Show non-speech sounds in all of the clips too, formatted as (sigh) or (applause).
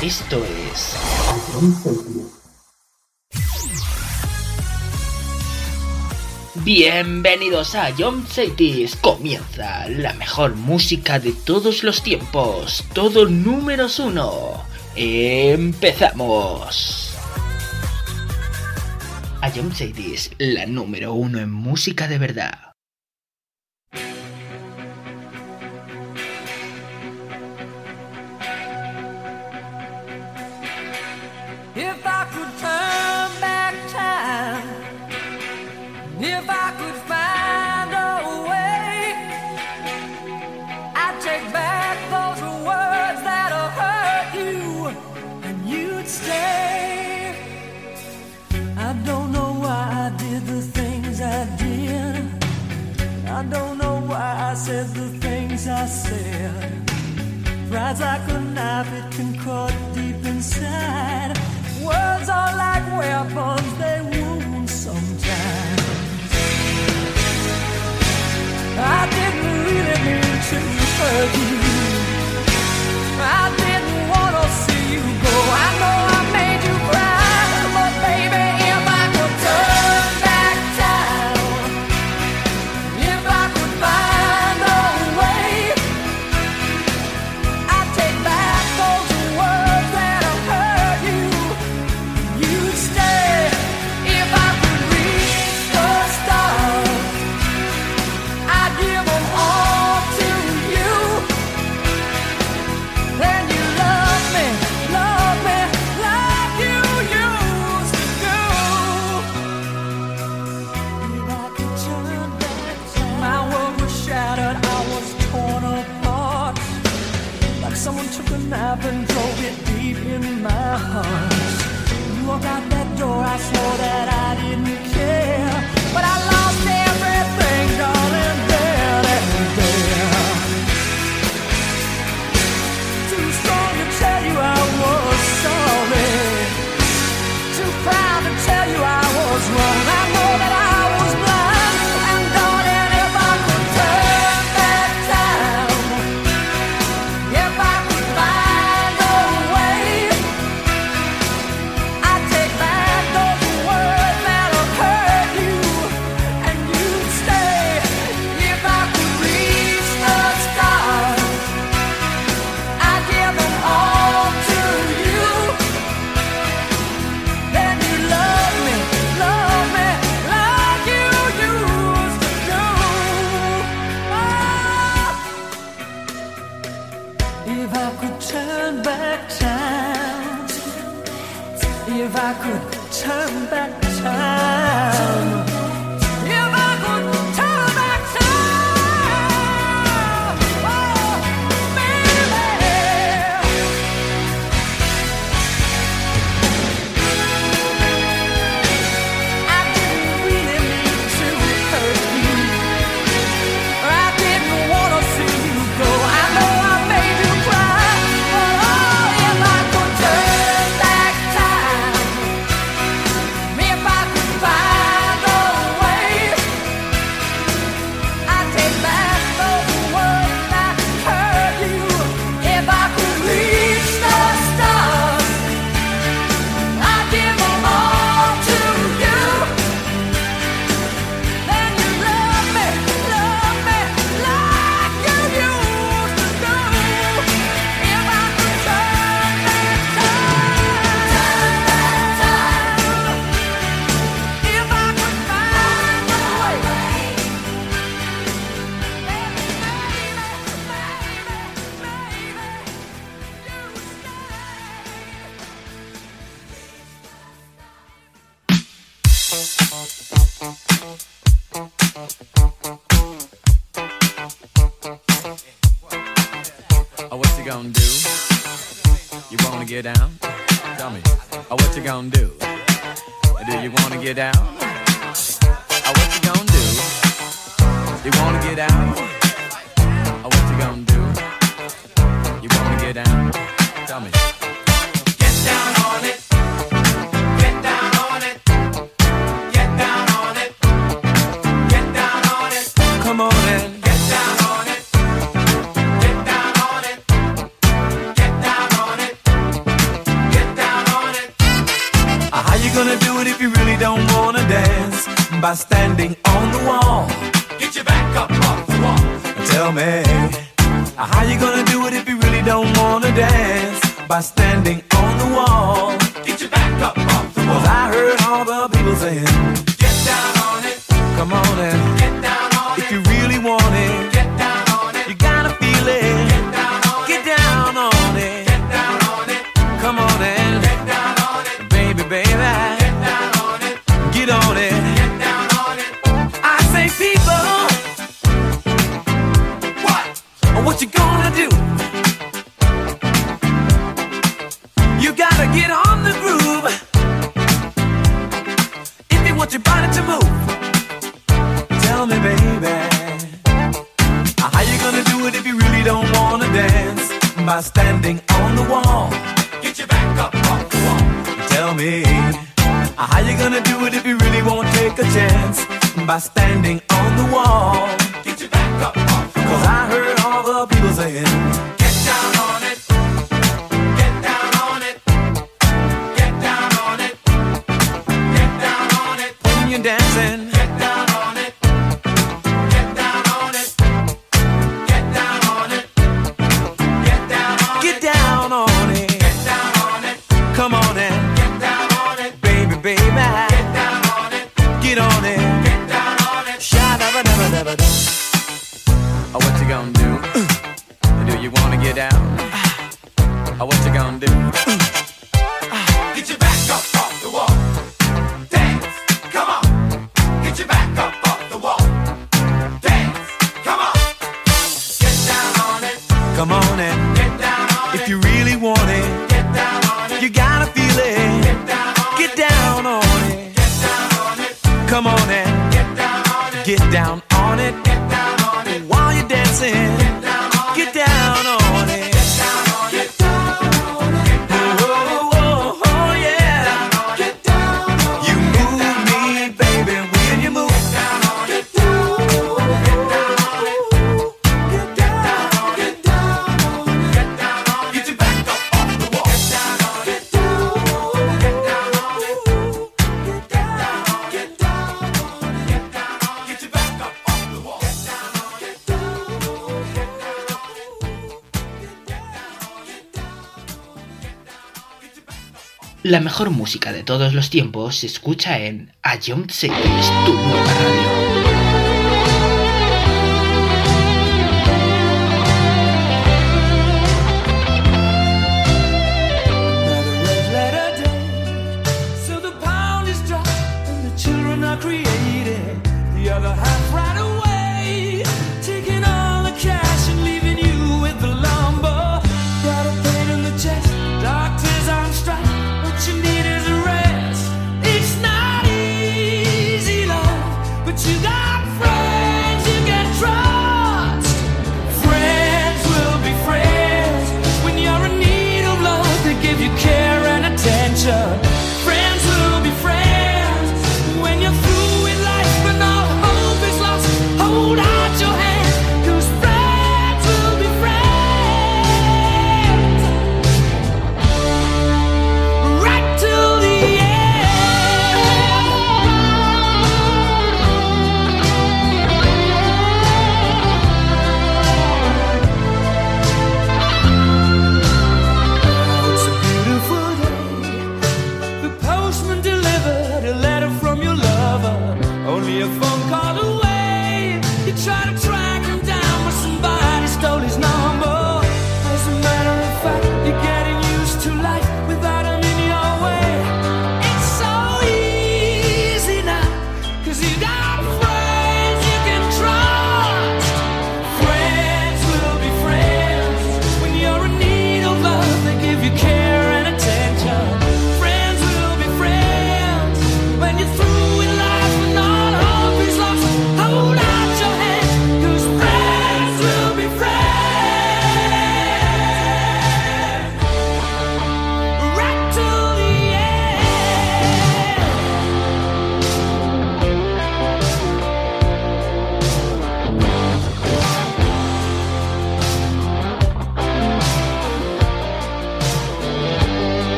Esto es Bienvenidos a John Cities. Comienza la mejor música de todos los tiempos. Todo números uno. Empezamos a Jump Ladies, la número uno en música de verdad. I said. Rides like a knife, it can cut deep inside. Words are like weapons, they wound sometimes. I didn't really mean to hurt you. I didn't want to see you go. I know. La mejor música de todos los tiempos se escucha en A Young City es tu nueva radio.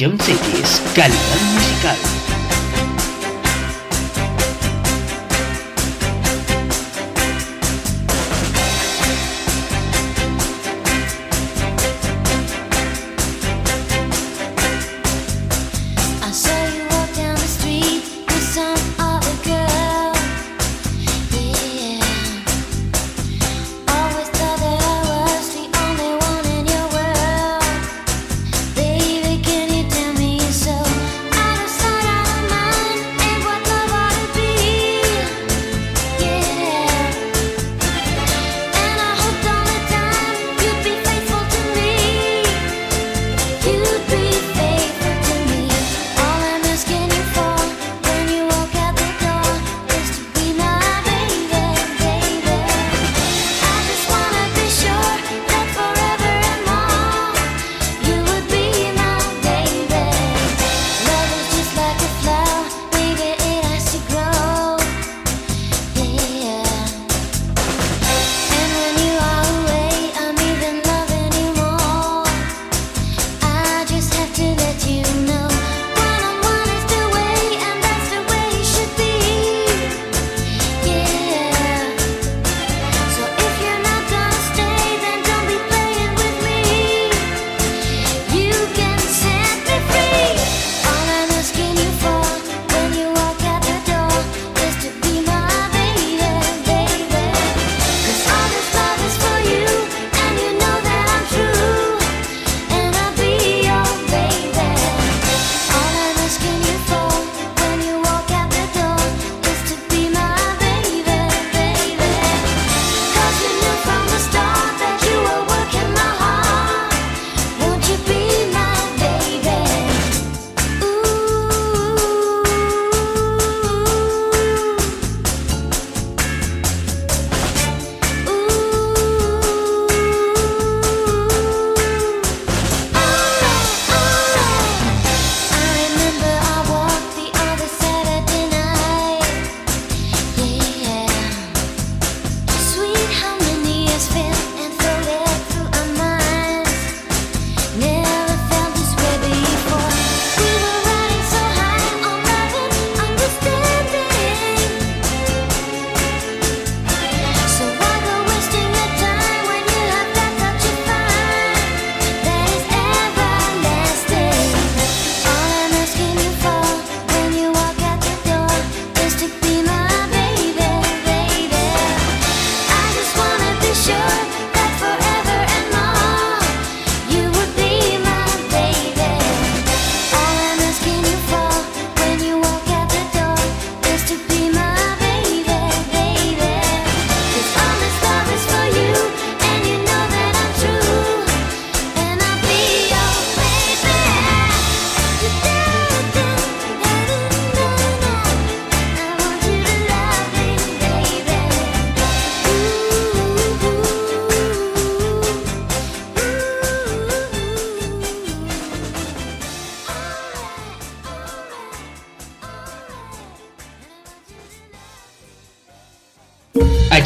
John Cities, calidad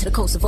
To the coast of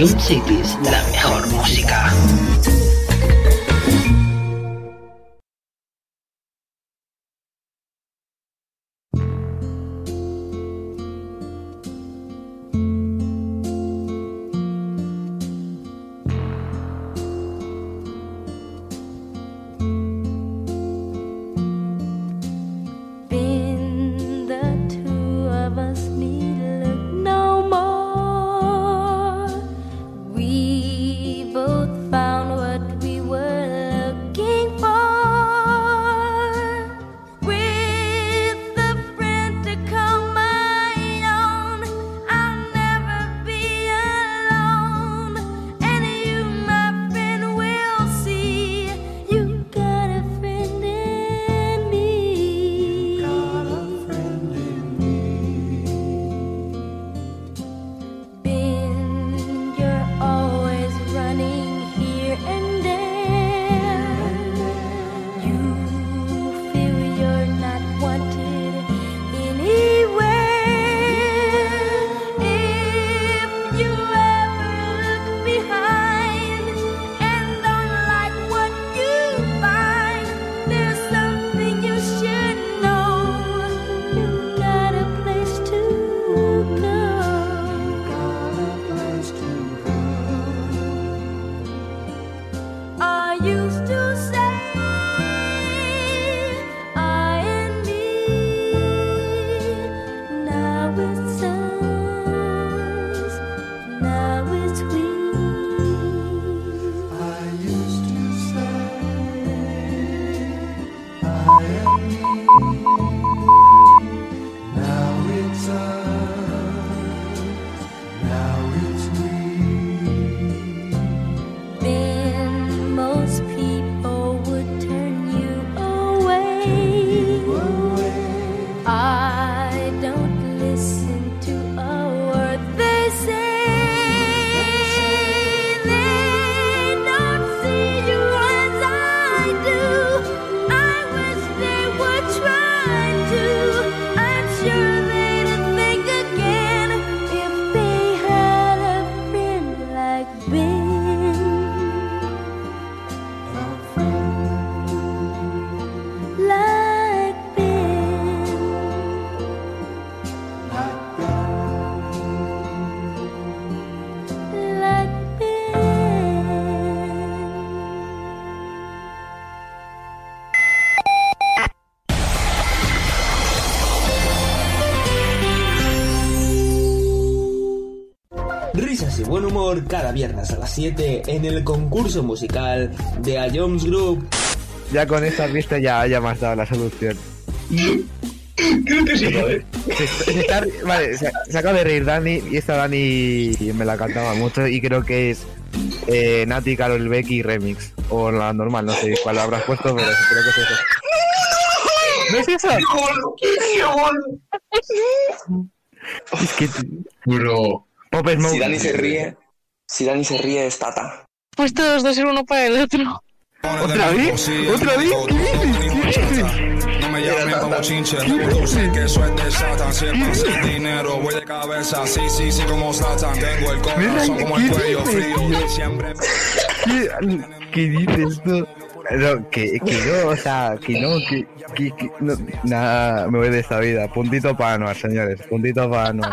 Ion Cities, cada viernes a las 7 en el concurso musical de A Jones Group. Ya con esta pista ya, ya me has dado la solución. Creo que sí, joder. Se, se está- vale, se, se acaba de reír Dani y esta Dani me la cantaba mucho y creo que es eh, Nati, Carol Becky Remix. O la normal, no sé cuál habrás puesto, pero creo que es eso. ¿No es eso? Es que... Bro. Pop Smoke. Si Dani se ríe, si Dani se ríe es Tata. Pues todos dos ser uno para el otro. ¿Otra vez? ¿Otra vez? ¿Qué dices? ¿Qué dices? No me llamen como chinche, tú sé que es de Satan. Si es sin dinero, voy de cabeza. Sí, sí, sí, como Satan. Tengo el corazón como el cuello frío. Siempre. ¿Qué, qué dices tú? No, que, que no, o sea, que no, que, que, que no, nada, me voy de esta vida. Puntito para Anuar, señores, puntito para Anuar.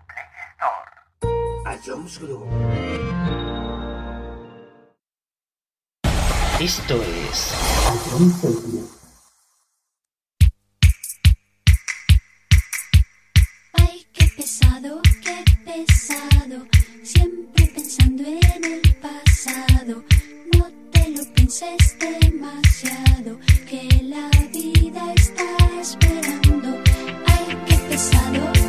A Jones Group. Esto es. Ay, qué pesado, qué pesado. Siempre pensando en el pasado. No te lo pienses demasiado. Que la vida está esperando. Ay, qué pesado.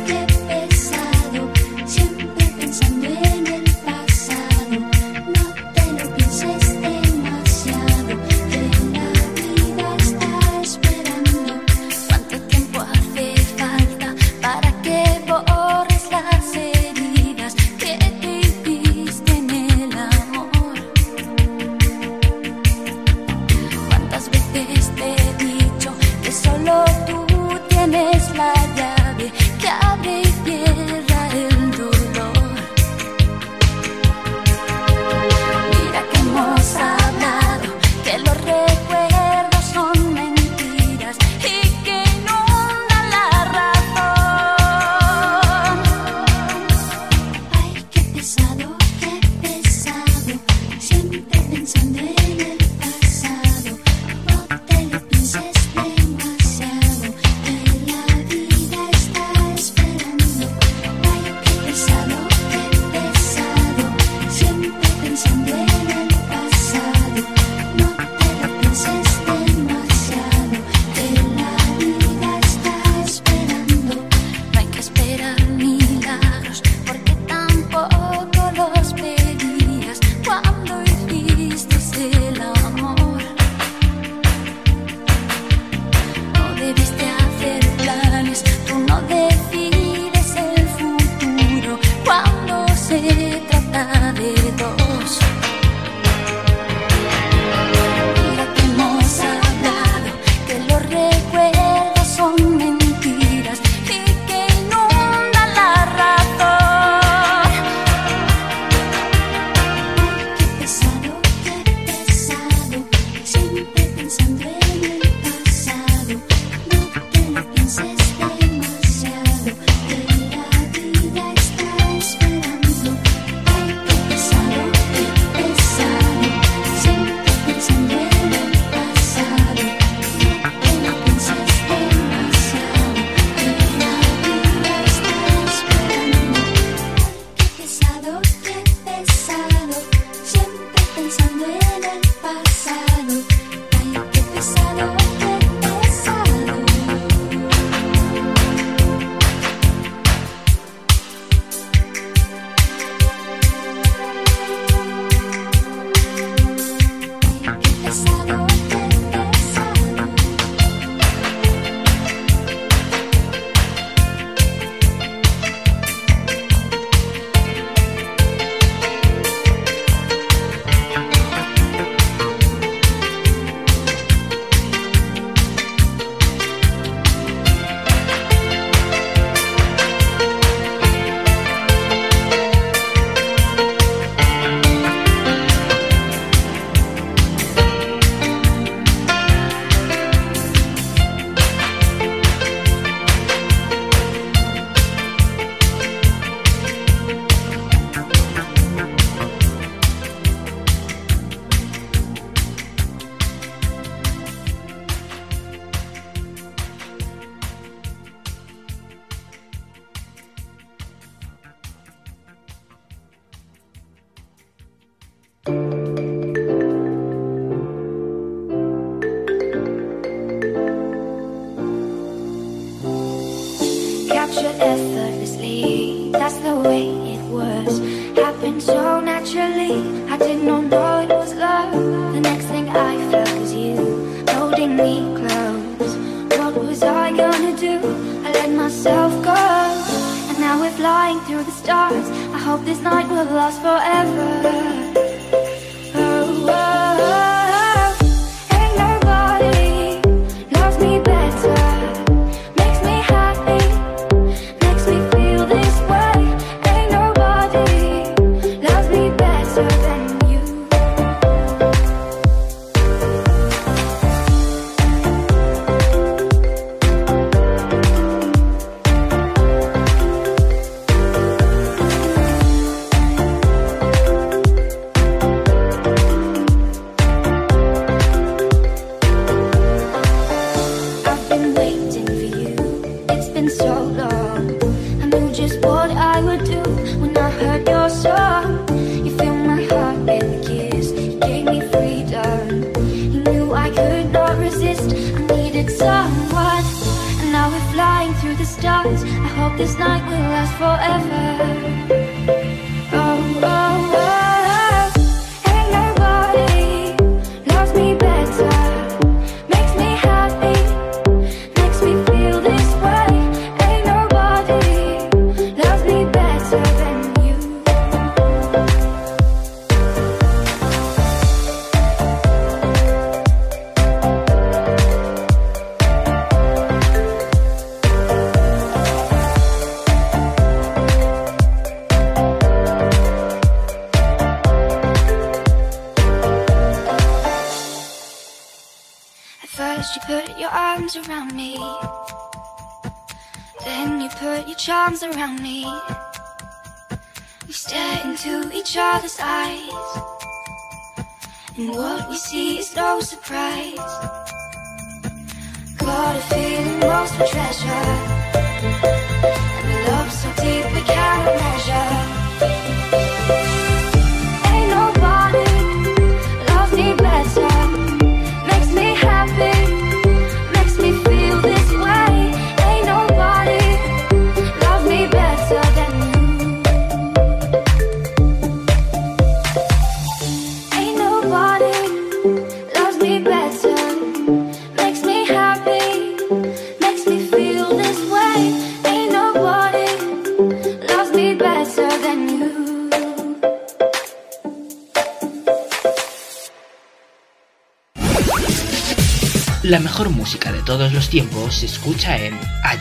Todos los tiempos escucha en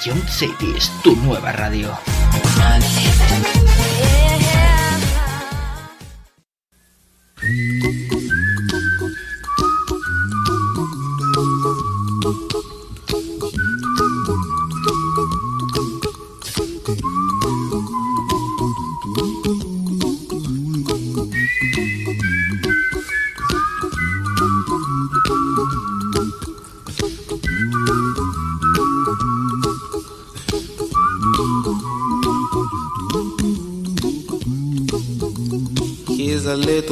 Young Cities, tu nueva radio.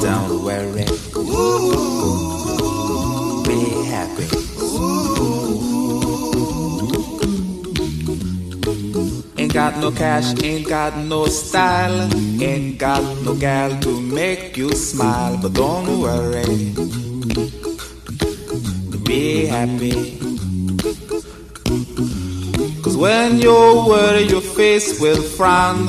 Don't worry. Be happy. Ain't got no cash, ain't got no style, ain't got no gal to make you smile, but don't worry. Be happy. Cause when you worry, your face will frown,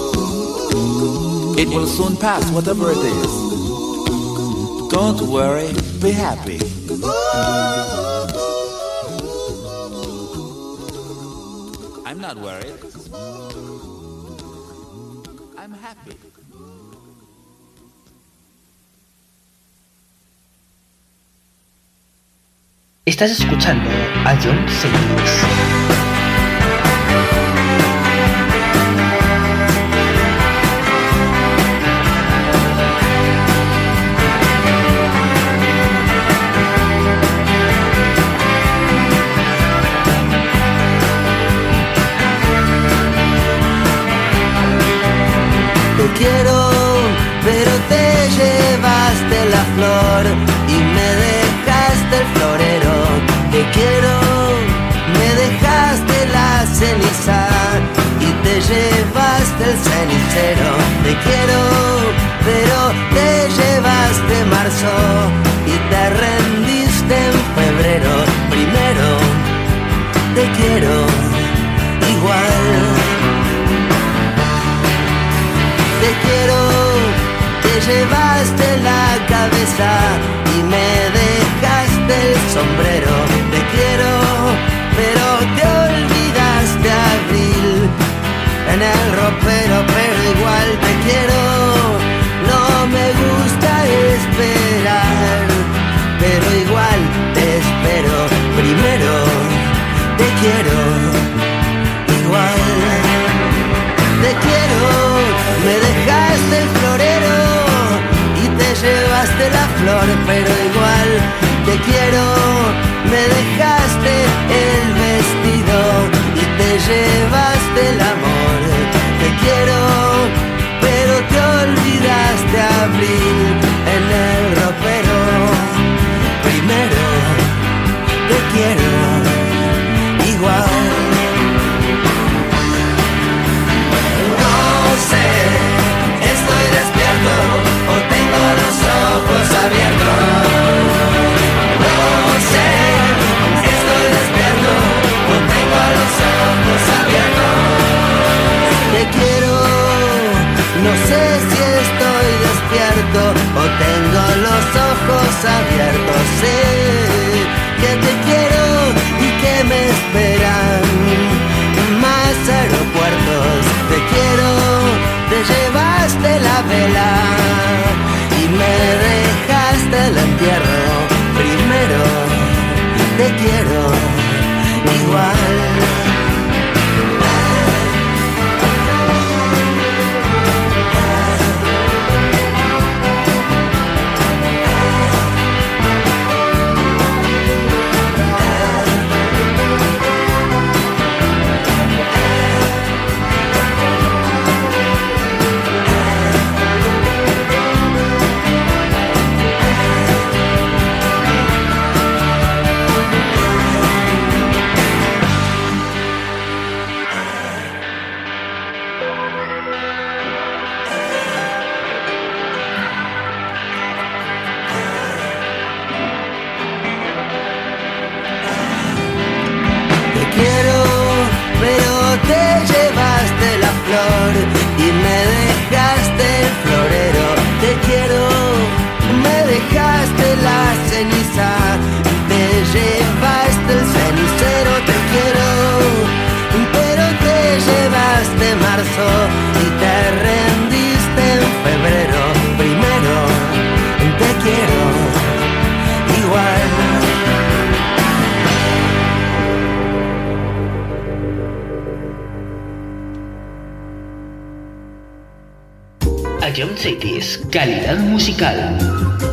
It will soon pass, whatever it is. Don't worry, be happy. I'm not worried. I'm happy. Estás escuchando a John Sayles. Llevaste el cenicero. Te quiero, pero te llevaste marzo y te rendiste en febrero. Primero, te quiero igual. Te quiero, te llevaste la cabeza y me dejaste el sombrero. En el ropero, pero igual te quiero. No me gusta esperar, pero igual te espero. Primero, te quiero igual. Te quiero, me dejaste el florero y te llevaste la flor, pero igual te quiero, me dejaste el vestido y te llevaste el abril en el ropero. Primero, te quiero igual. No sé, estoy despierto o tengo los ojos abiertos. o tengo los ojos abiertos. Sé que te quiero y que me esperan más aeropuertos. Te quiero, te llevaste la vela y me dejaste el entierro. Primero te quiero igual. Calidad musical.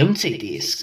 A John Cities.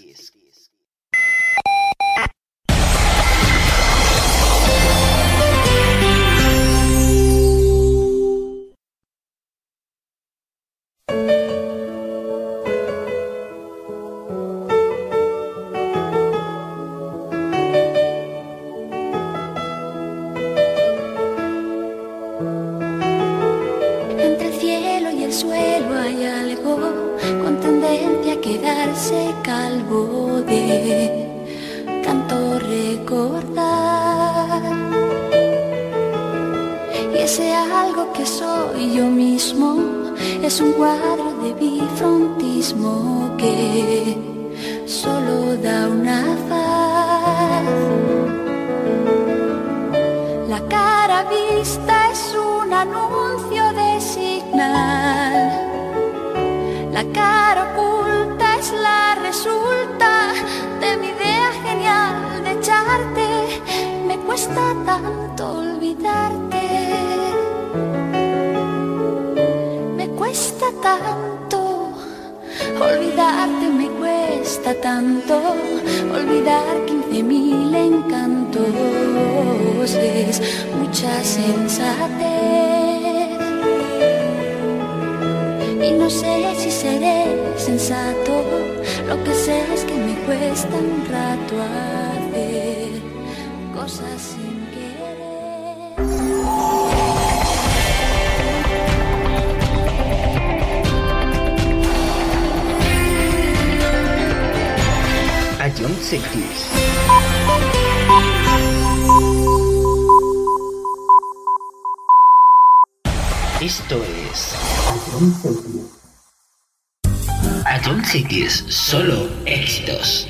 Esto es. A John Cities, solo éxitos.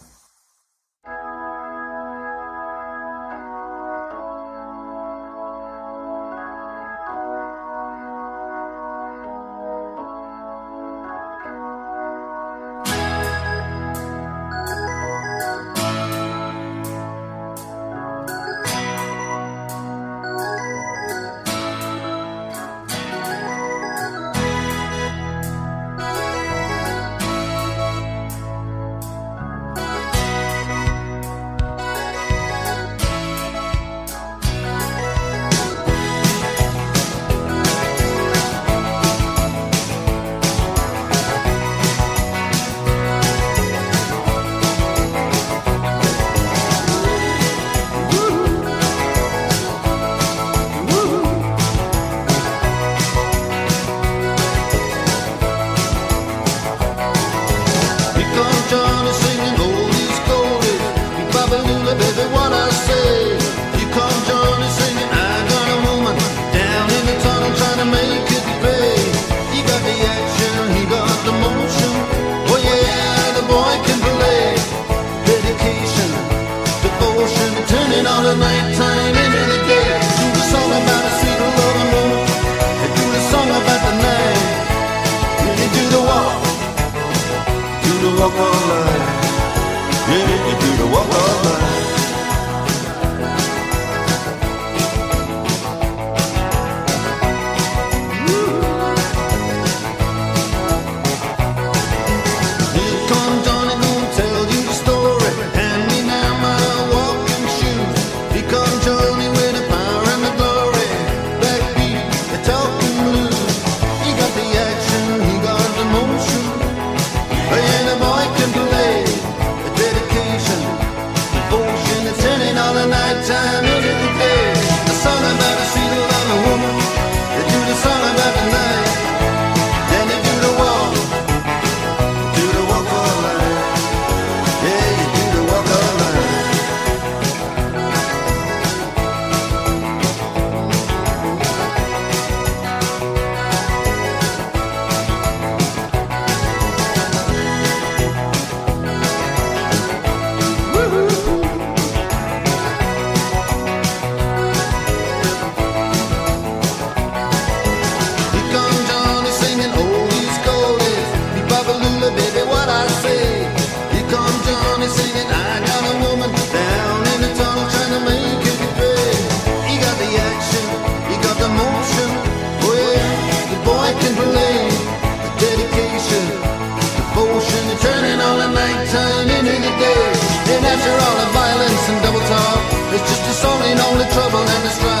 It's just a song and only trouble and it's strife.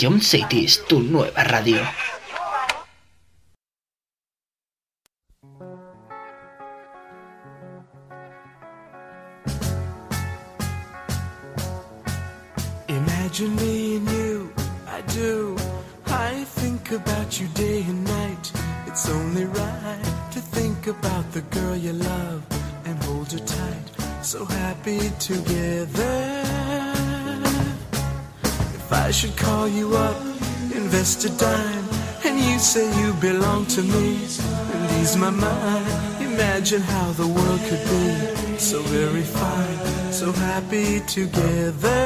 Ion City es tu nueva radio. And you say you belong to me. Release my mind Imagine how the world could be. So very fine So happy together.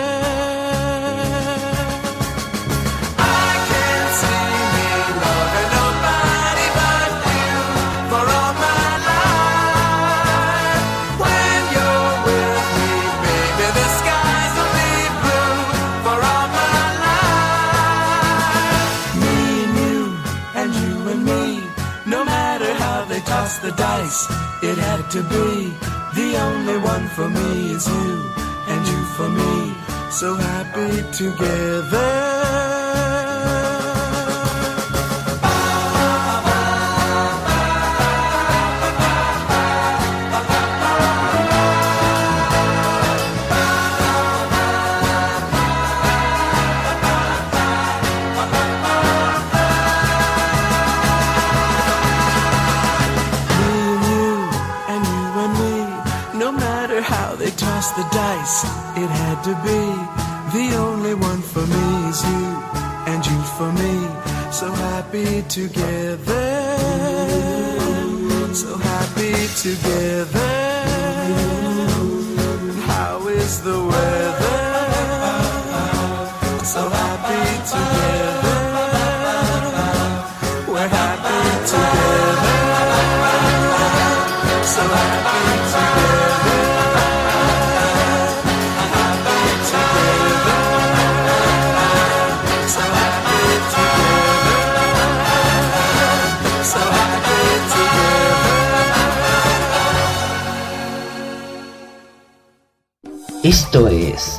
for me is you, and you for me. So happy together. together.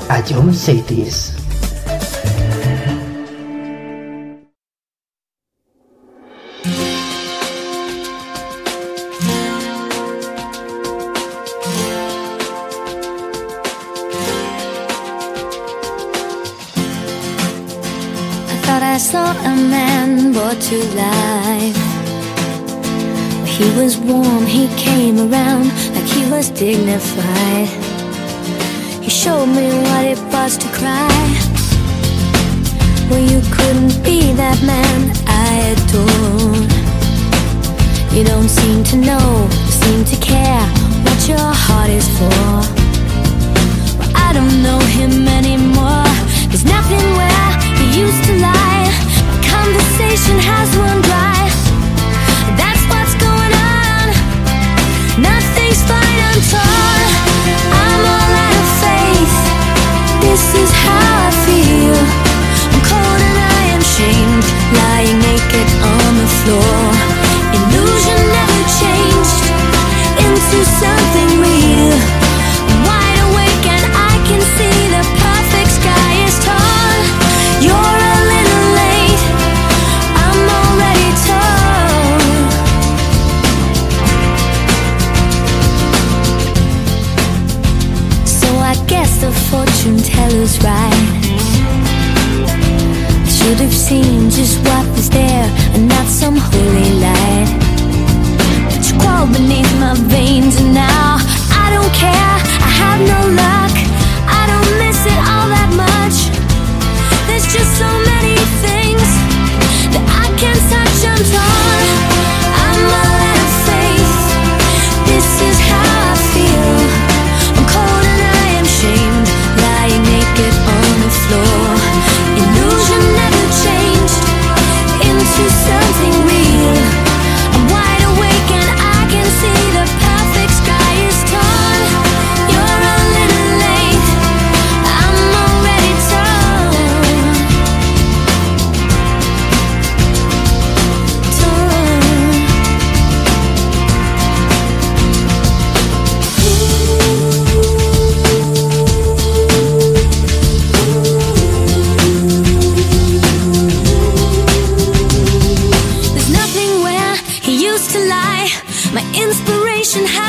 at your Mercedes.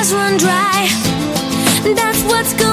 Inspiration run dry. That's what's going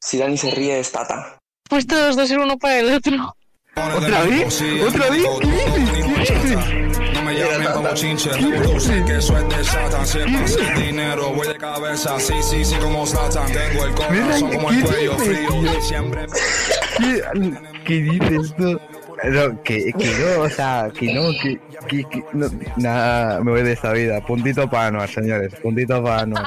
si Dani se ríe es Tata. Pues todos dos ser uno para el otro. ¿Otra vez? ¿Otra vez? ¿Qué dices? ¿Qué dices? No me llamen como chinche, reproduce que eso es de Satan. Siempre sin dinero, voy de cabeza. Sí, sí, sí, como Satan. Tengo el corazón como el cuello frío. Siempre. ¿Qué, dices tú? No, que, que no, o sea, que no, que, que, que no, nada, me voy de esta vida. Puntito para Anuar, señores, puntito para Anuar.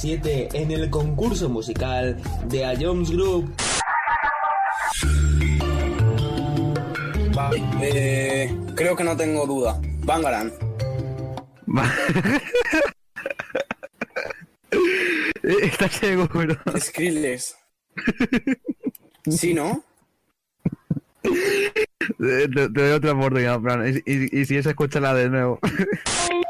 7 en el concurso musical de A Jones Group. Eh, creo que no tengo duda. Bangaran. (laughs) Está ciego, pero. Skrillex. ¿Sí, no? Te, doy otra oportunidad, Fran. Y, y, y si es, escúchala de nuevo. (laughs)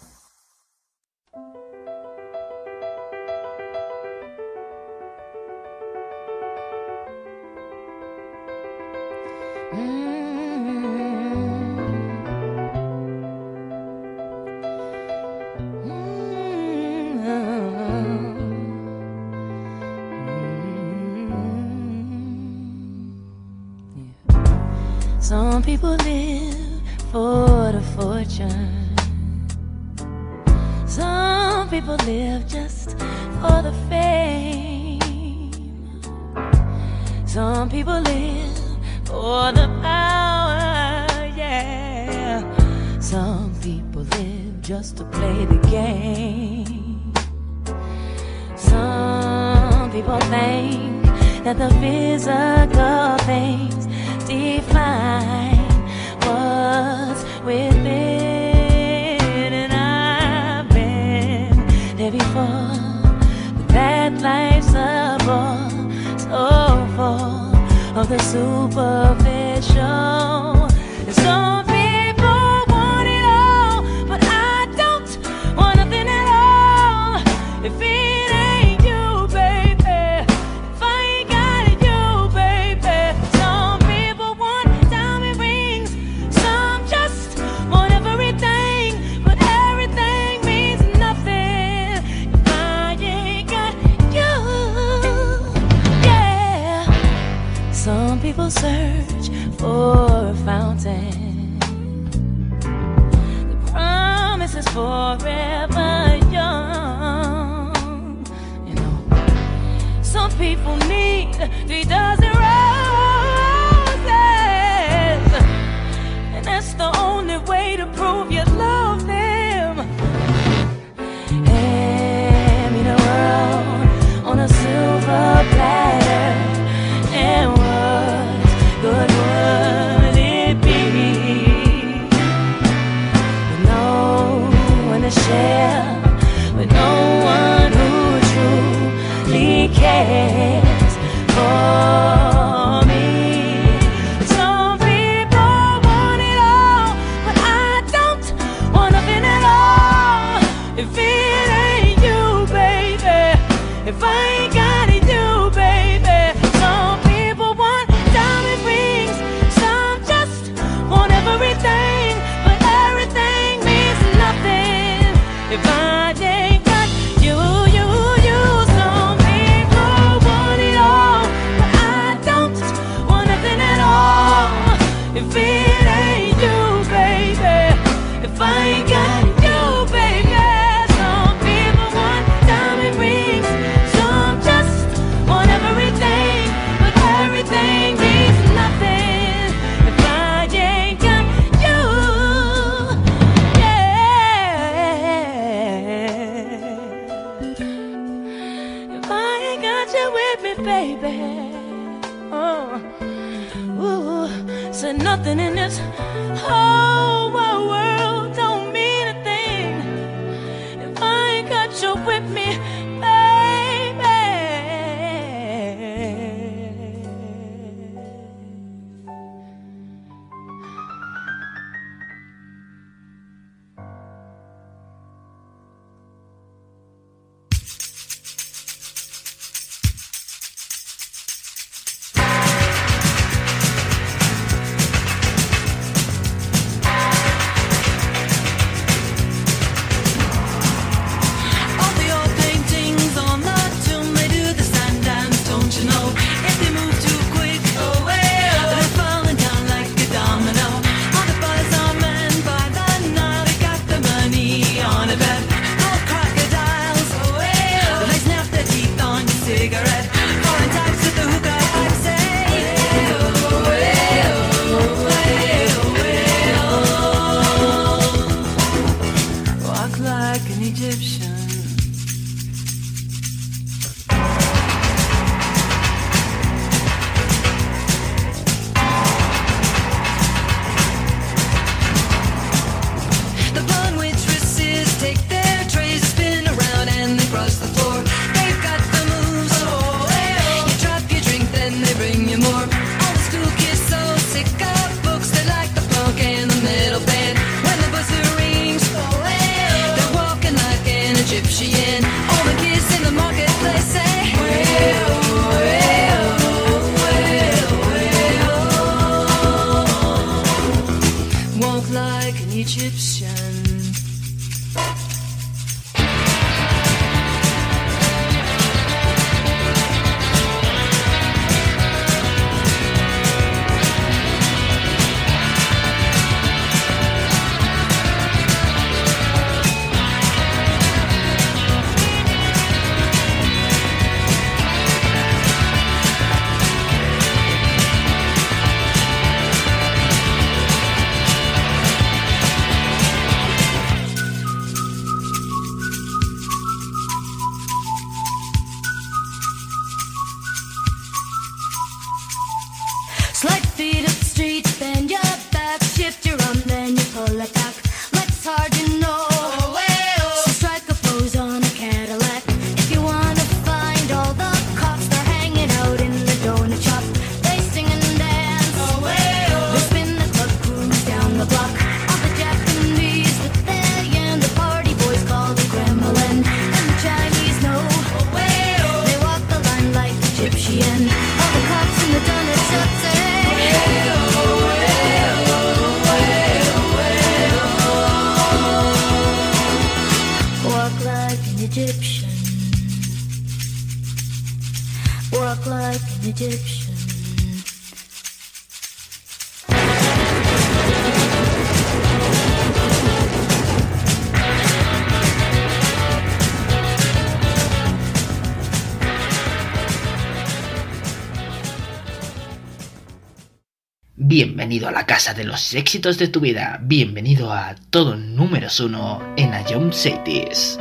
Bienvenido a la casa de los éxitos de tu vida. Bienvenido a todo números uno en Ion Cities.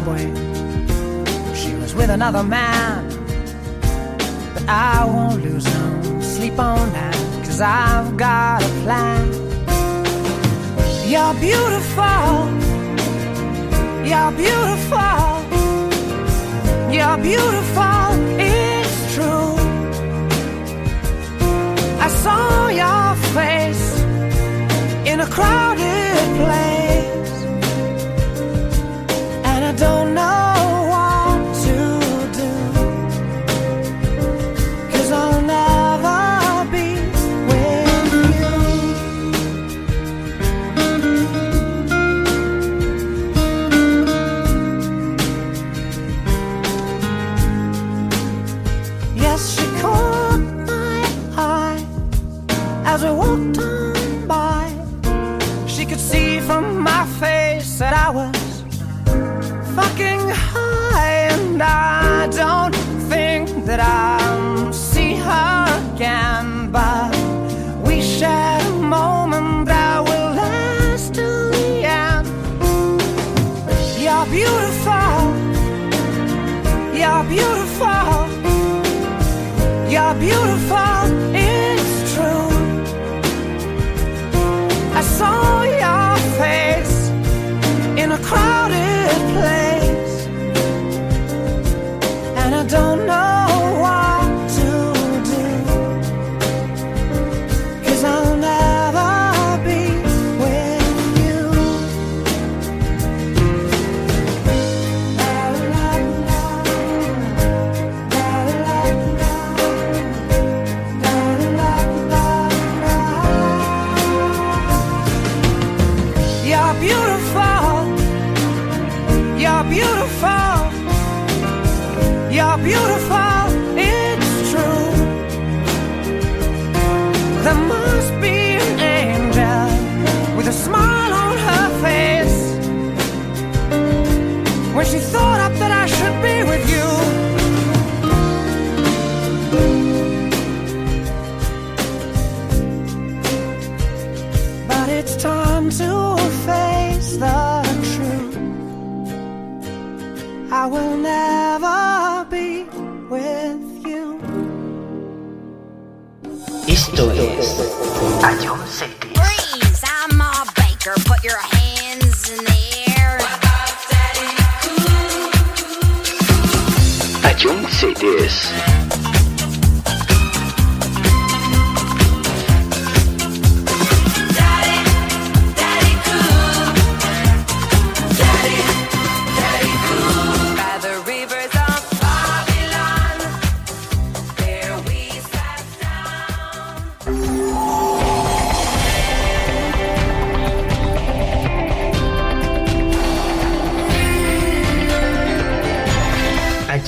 subway. She was with another man.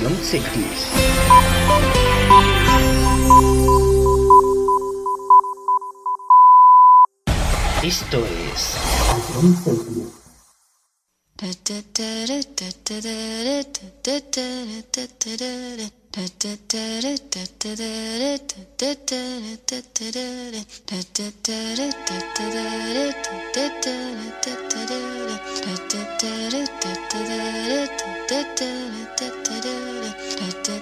John Singles. Esto es it did.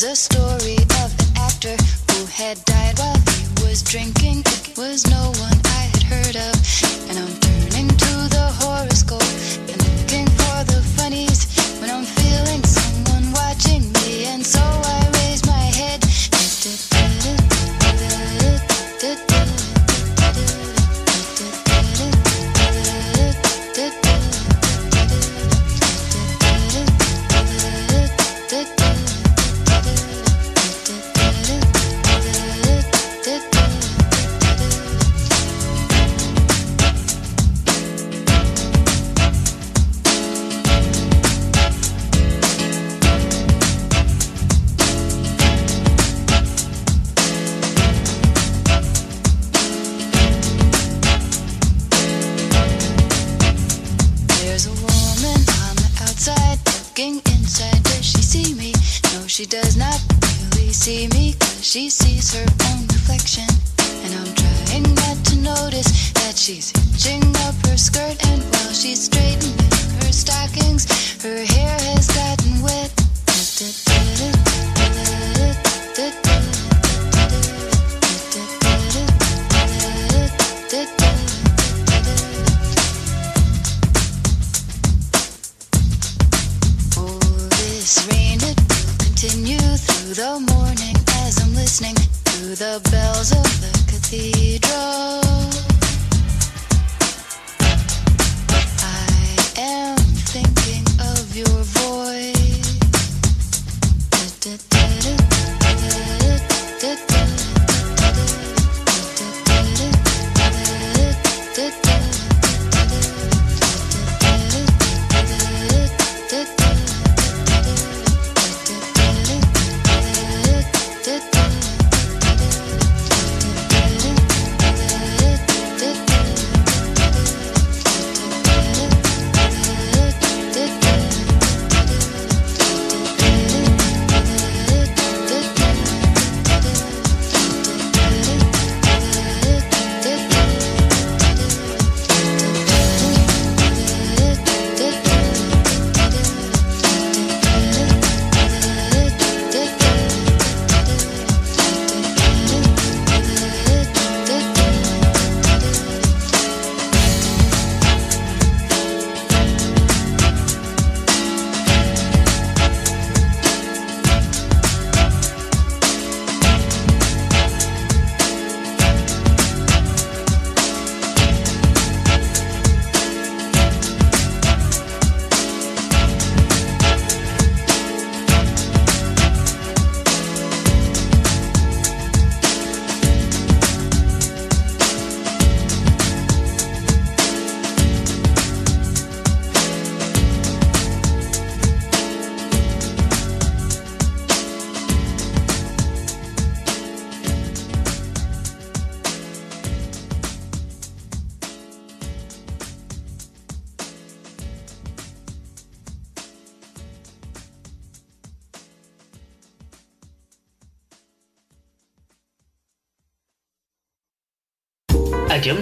There's a story of an actor who had died while he was drinking. It was no one.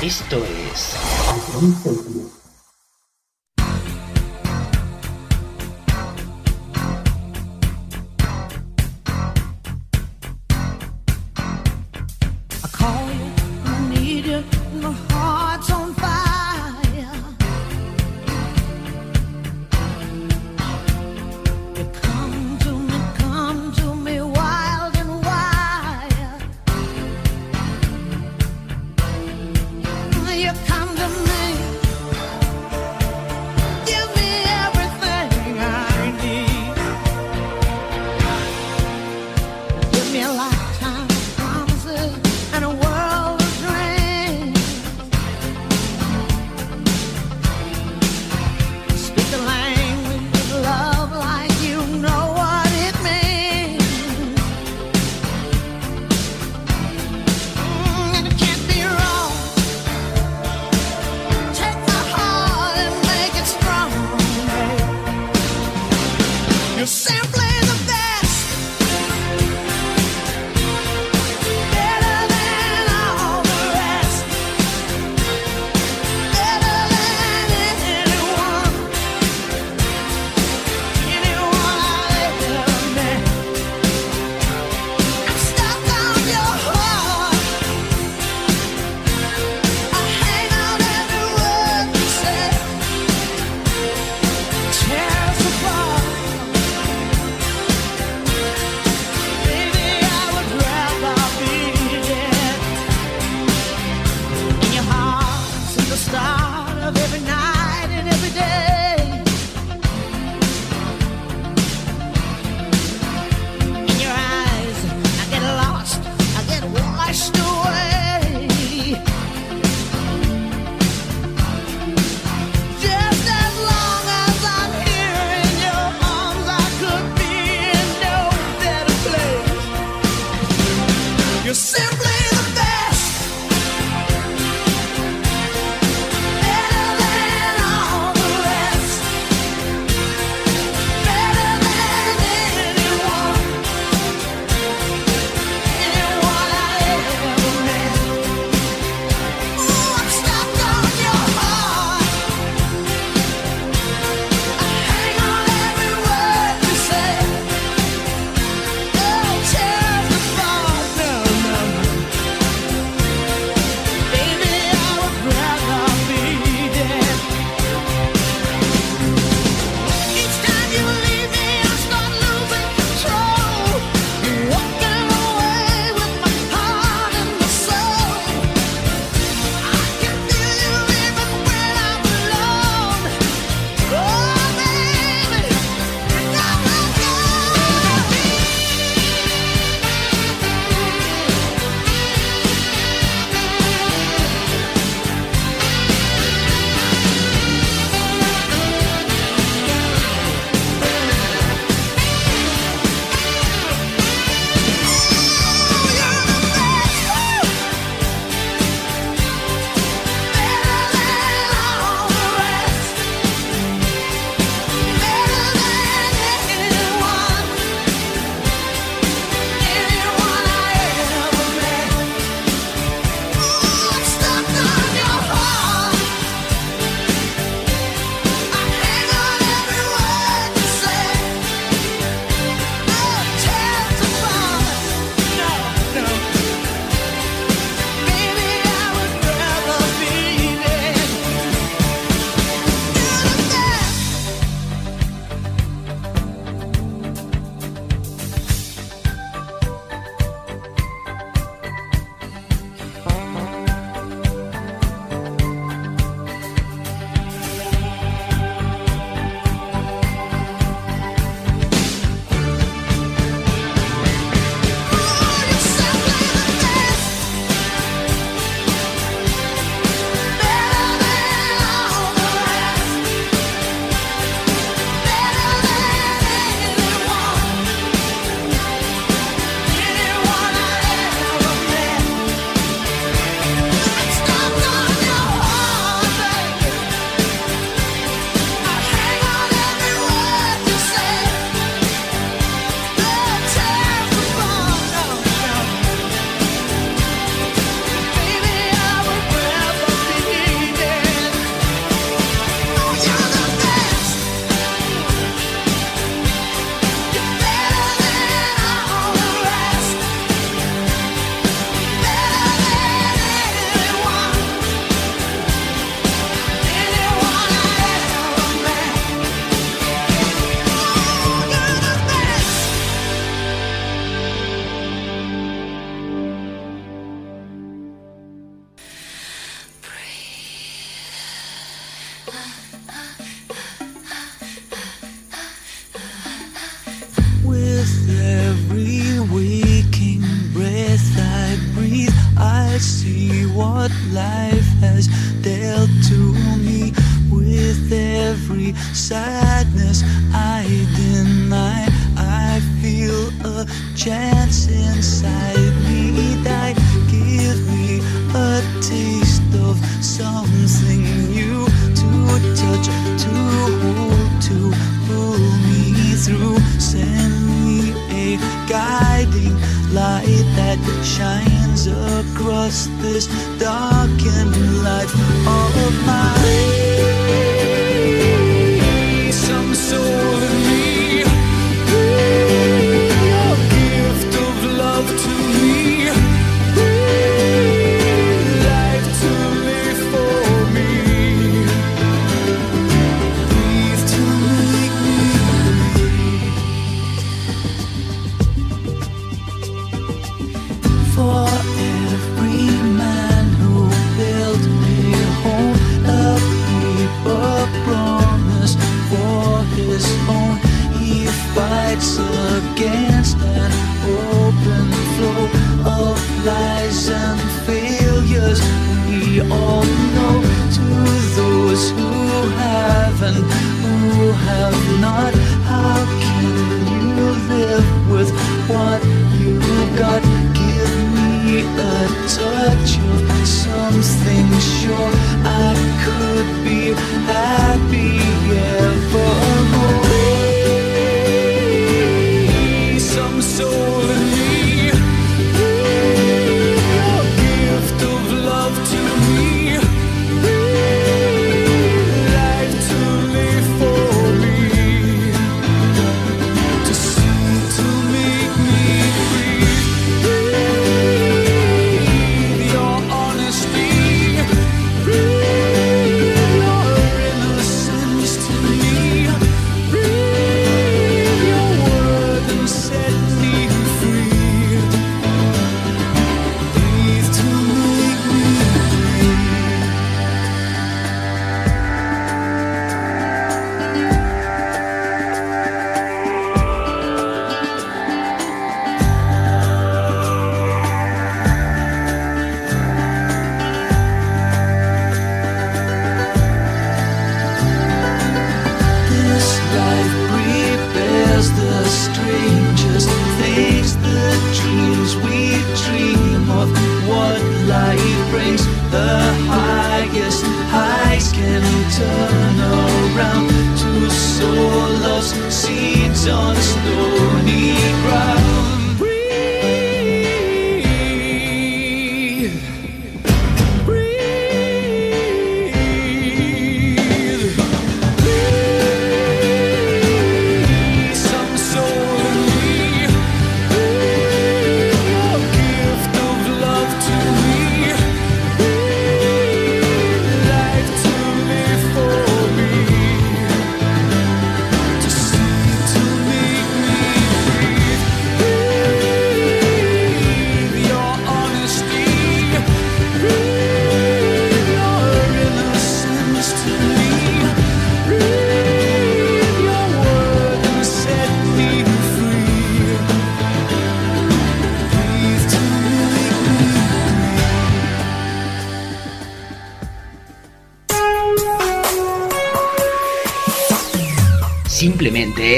Esto es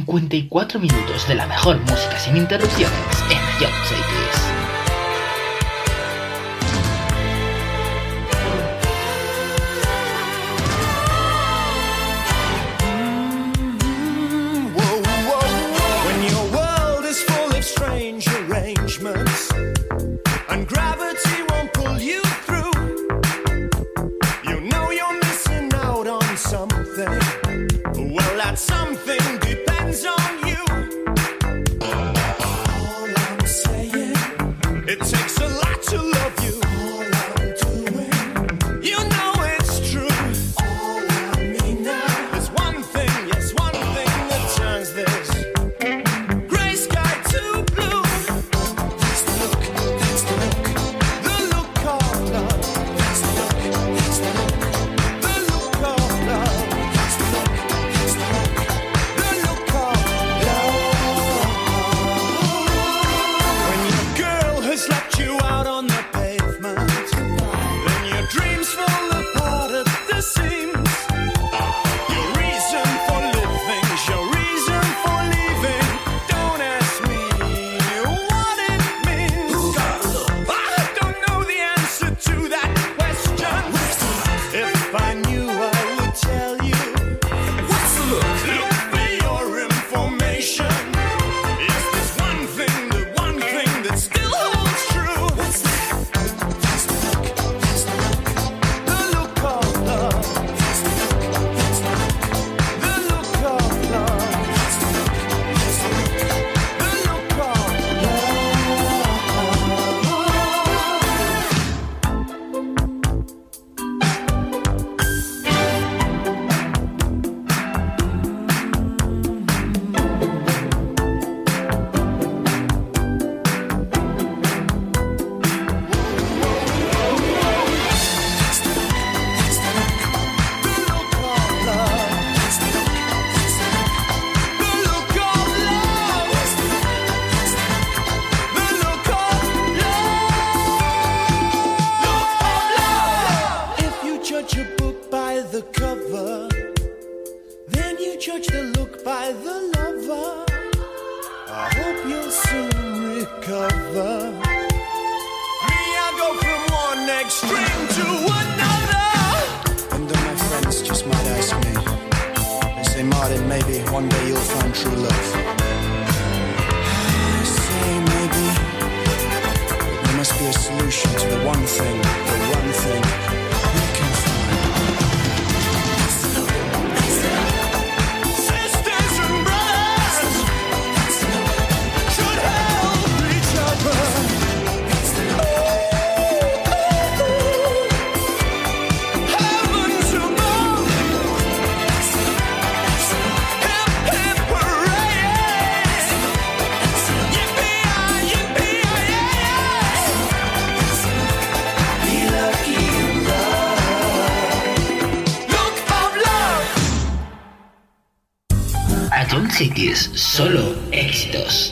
54 minutos de la mejor música sin interrupciones. solo éxitos.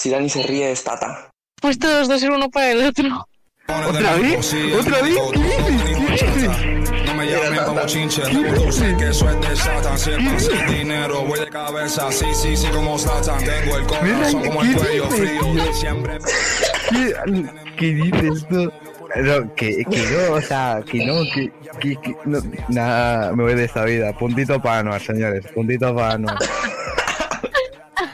si Dani se ríe es Tata. Pues todos dos ser uno para el otro. ¿Otra vez? ¿Otra vez? ¿Qué dices? ¿Qué dices? No me llamen como chinche, sé que eso es de Satan. Siempre dinero, voy de cabeza, sí, sí, sí, como Satan. Tengo el corazón como el cuello frío, siempre. ¿Qué, qué dices tú? No, que, que no, o sea, que no, que, que, que no, nada, me voy de esta vida. Puntito para Anuar, señores, puntito para Anuar.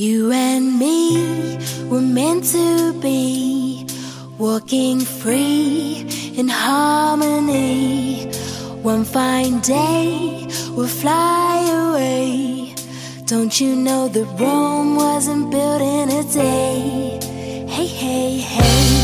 You and me were meant to be walking free in harmony. One fine day we'll fly away. Don't you know that Rome wasn't built in a day? Hey, hey, hey.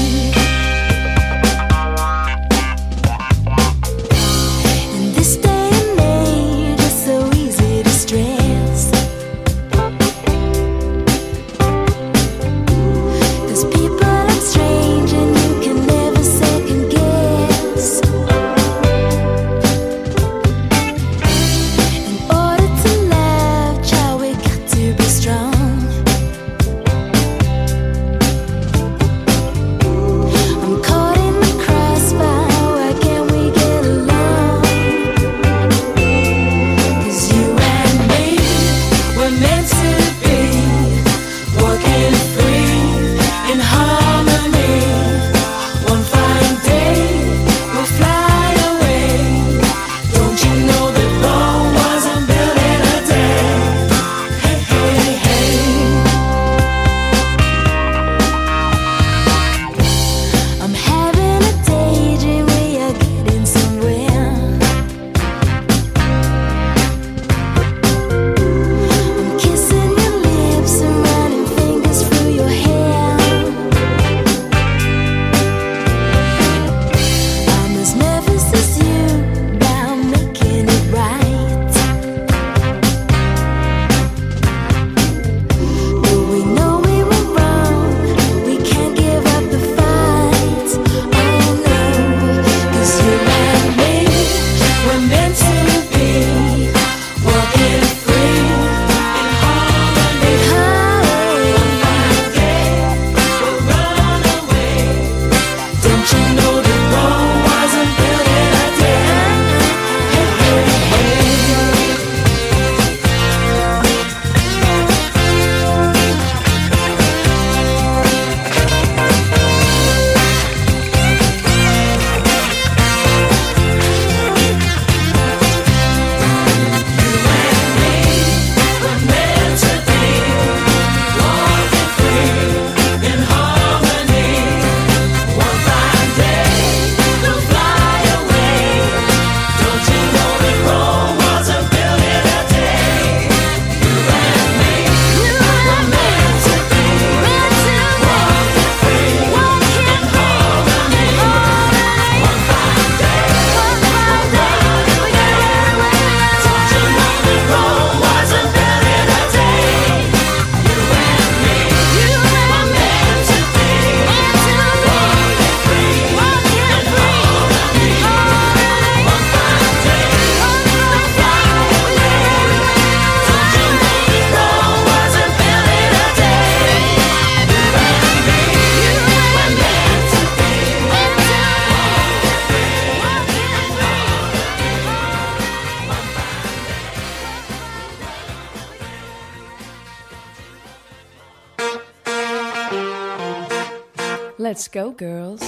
Go, girls.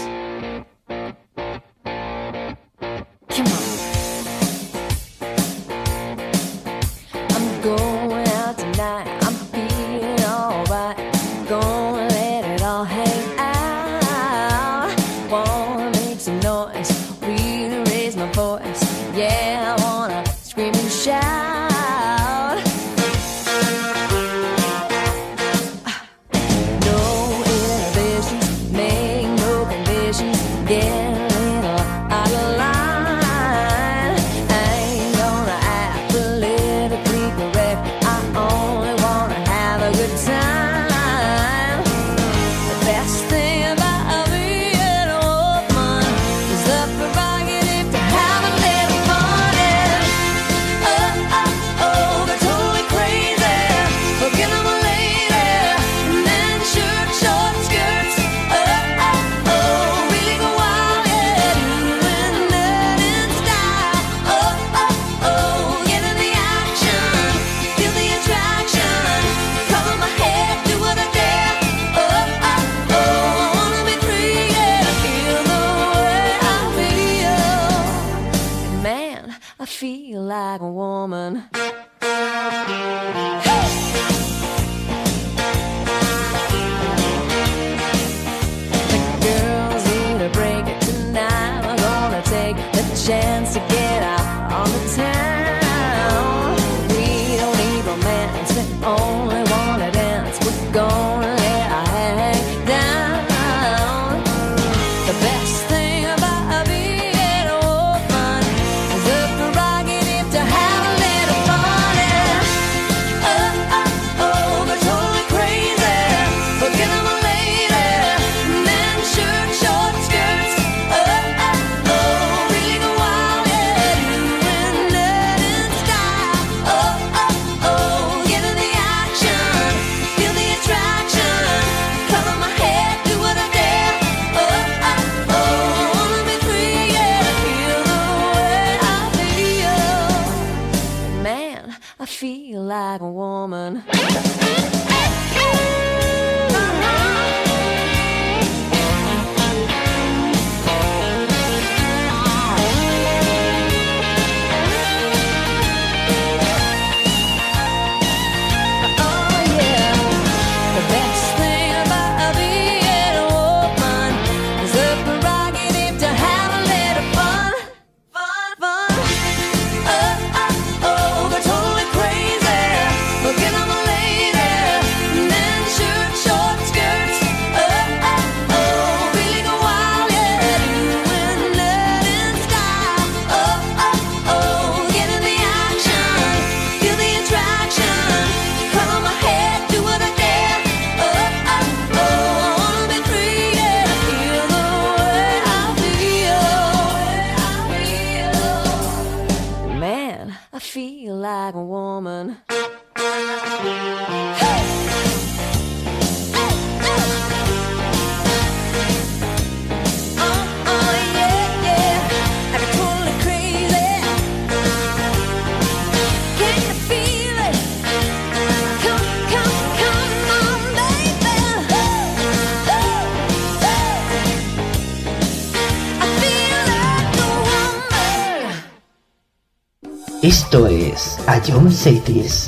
A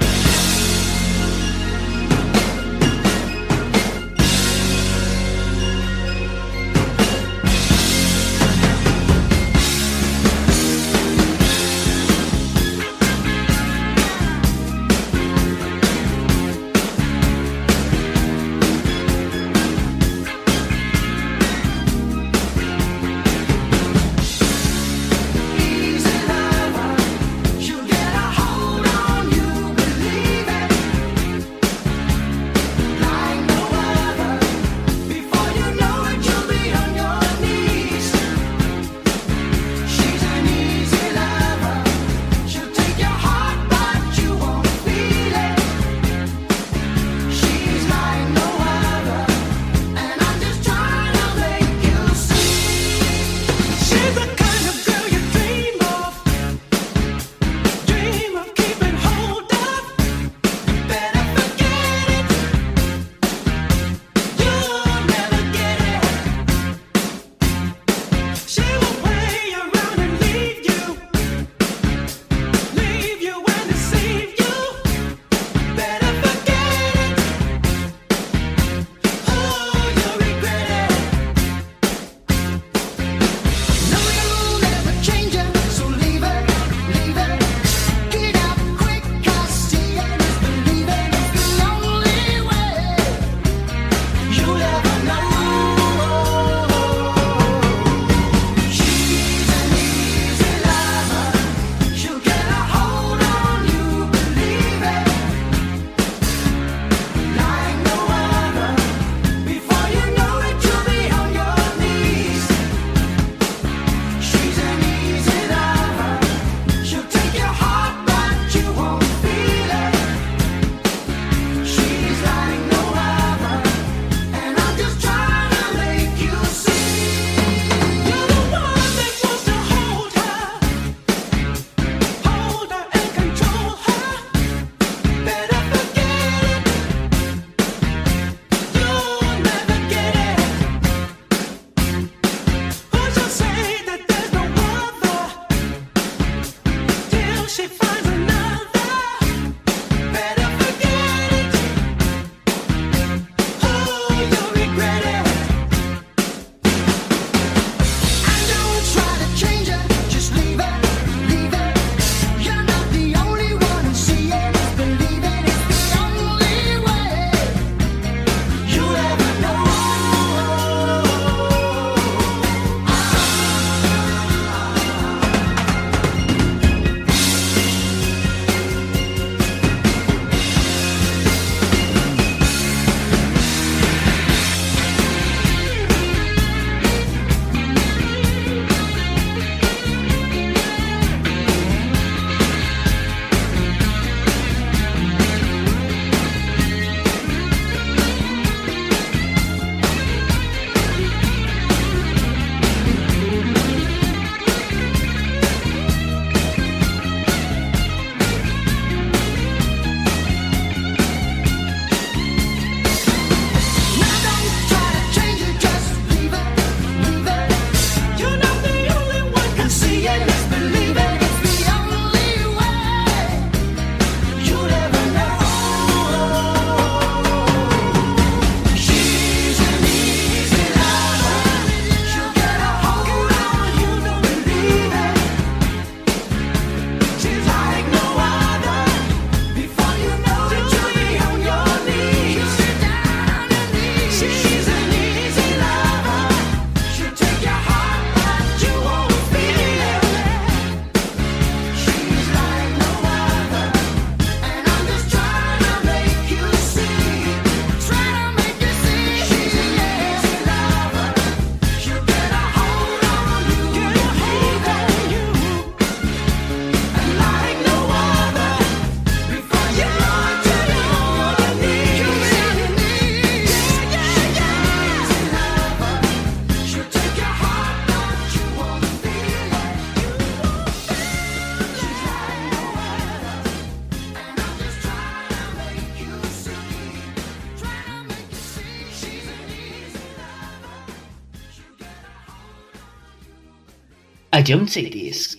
A John Cities.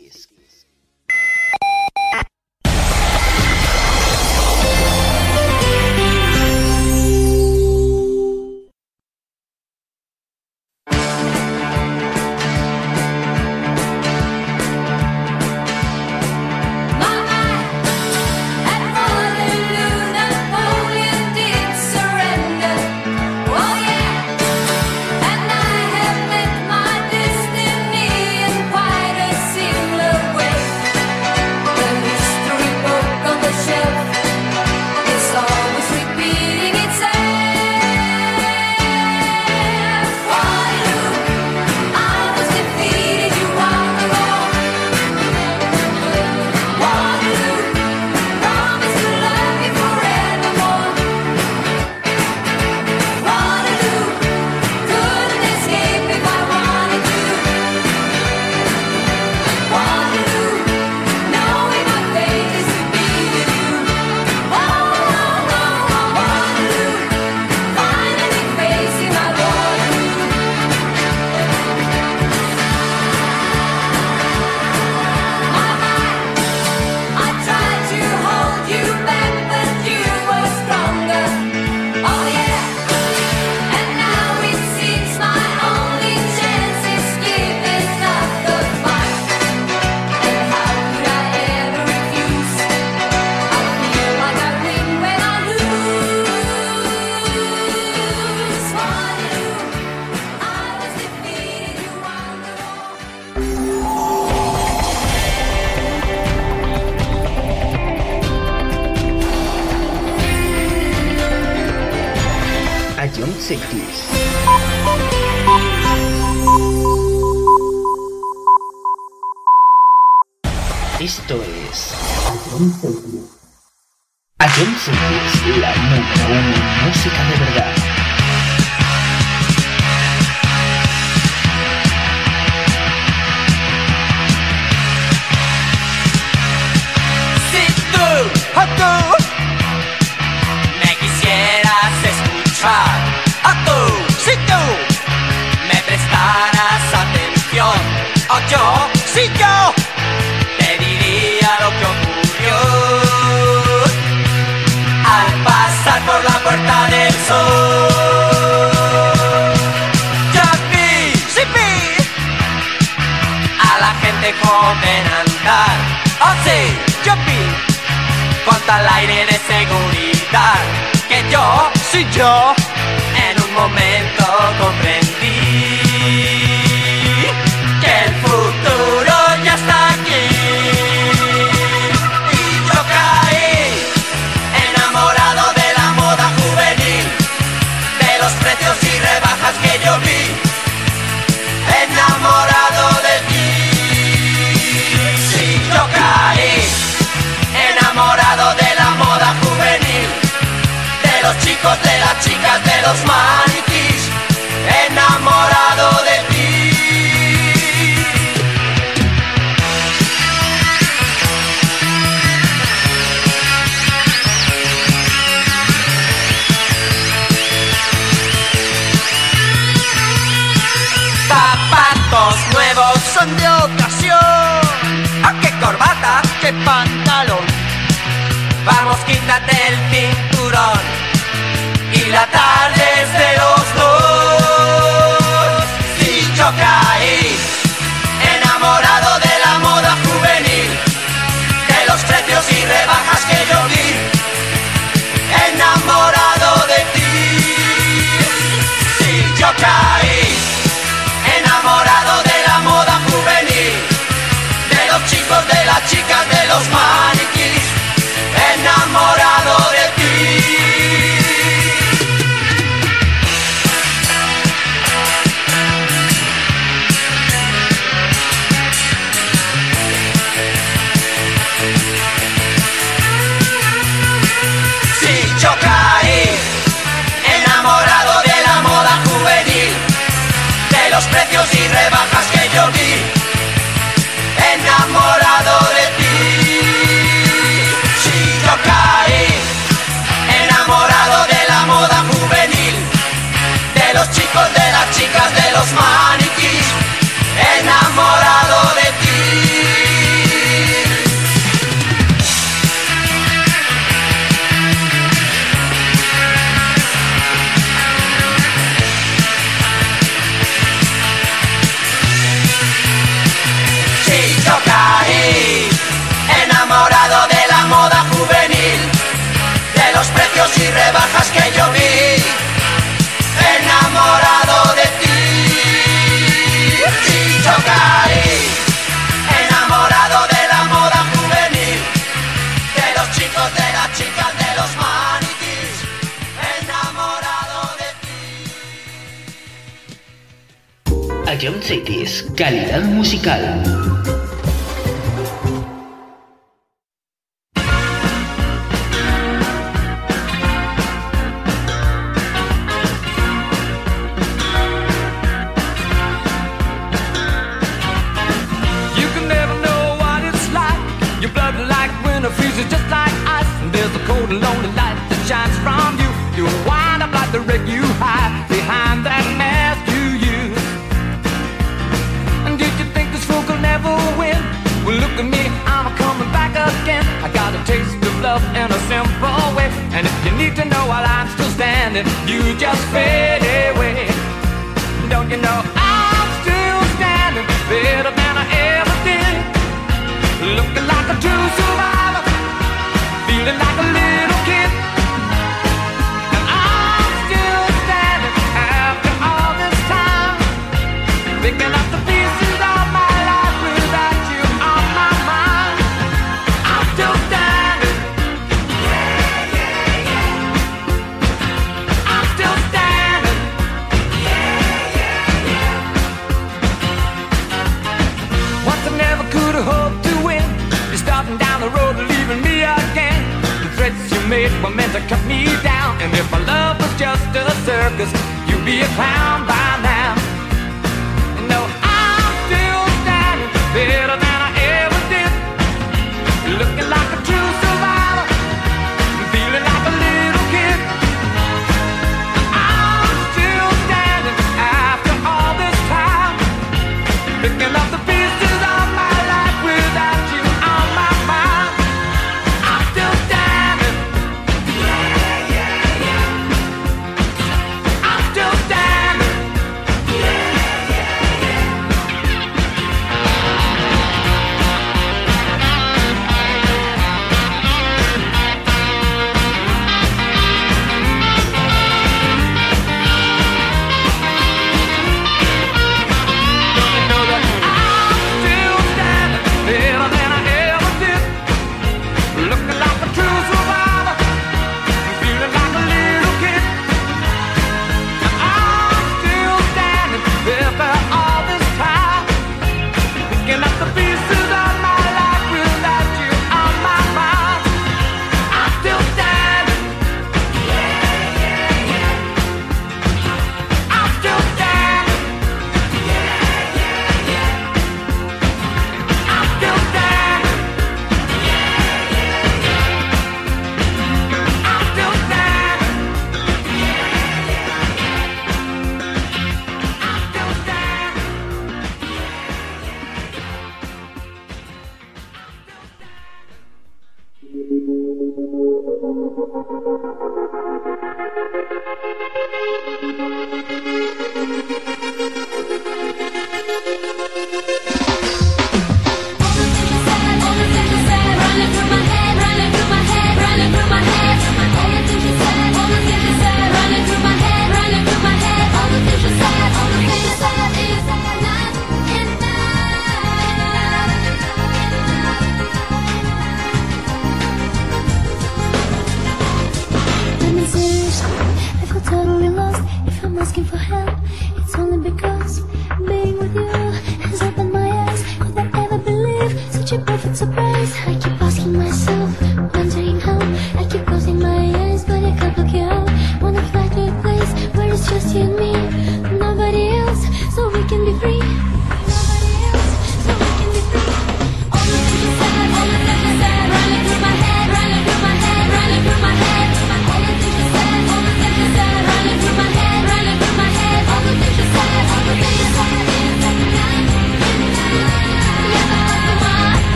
John Cities. Esto es a John Cities, la número uno en música de verdad. Si tú o tú me quisieras escuchar, yo, si yo te diría lo que ocurrió al pasar por la puerta del sol. Yo vi, sí vi a la gente joven andar. Oh sí, yo vi con tal aire de seguridad que yo, sí yo, en un momento comprendí de los chicos, de las chicas, de los maniquís, que yo vi, enamorado de ti. Y yo enamorado de la moda juvenil, de los chicos, de las chicas, de los maniquís, enamorado de ti. Ion Cities, calidad musical.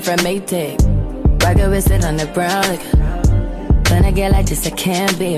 Came from Maytag. Rocket with it on the brown like I get like this, I can't be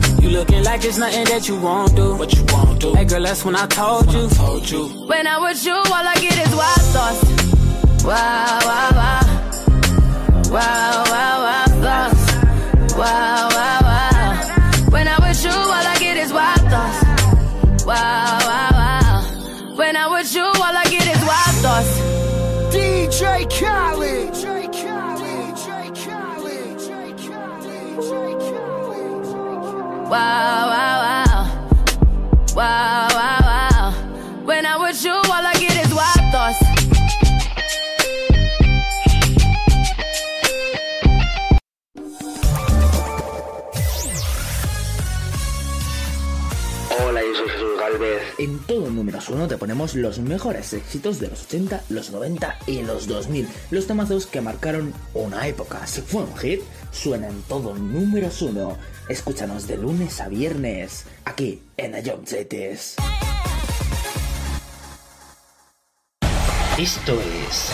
You looking like it's nothing that you won't do. What you won't do. Hey girl, that's when I told you. Told you. When I'm with you, all I get is wild thoughts. Wow, wow, wow. Wow, wow, wow, thoughts. Wow, wow, wow. En todo números uno te ponemos los mejores éxitos de los 80, los 90 y los 2000. Los temazos que marcaron una época. Si fue un hit, suena en todo números uno. Escúchanos de lunes a viernes, aquí en Cities. Esto es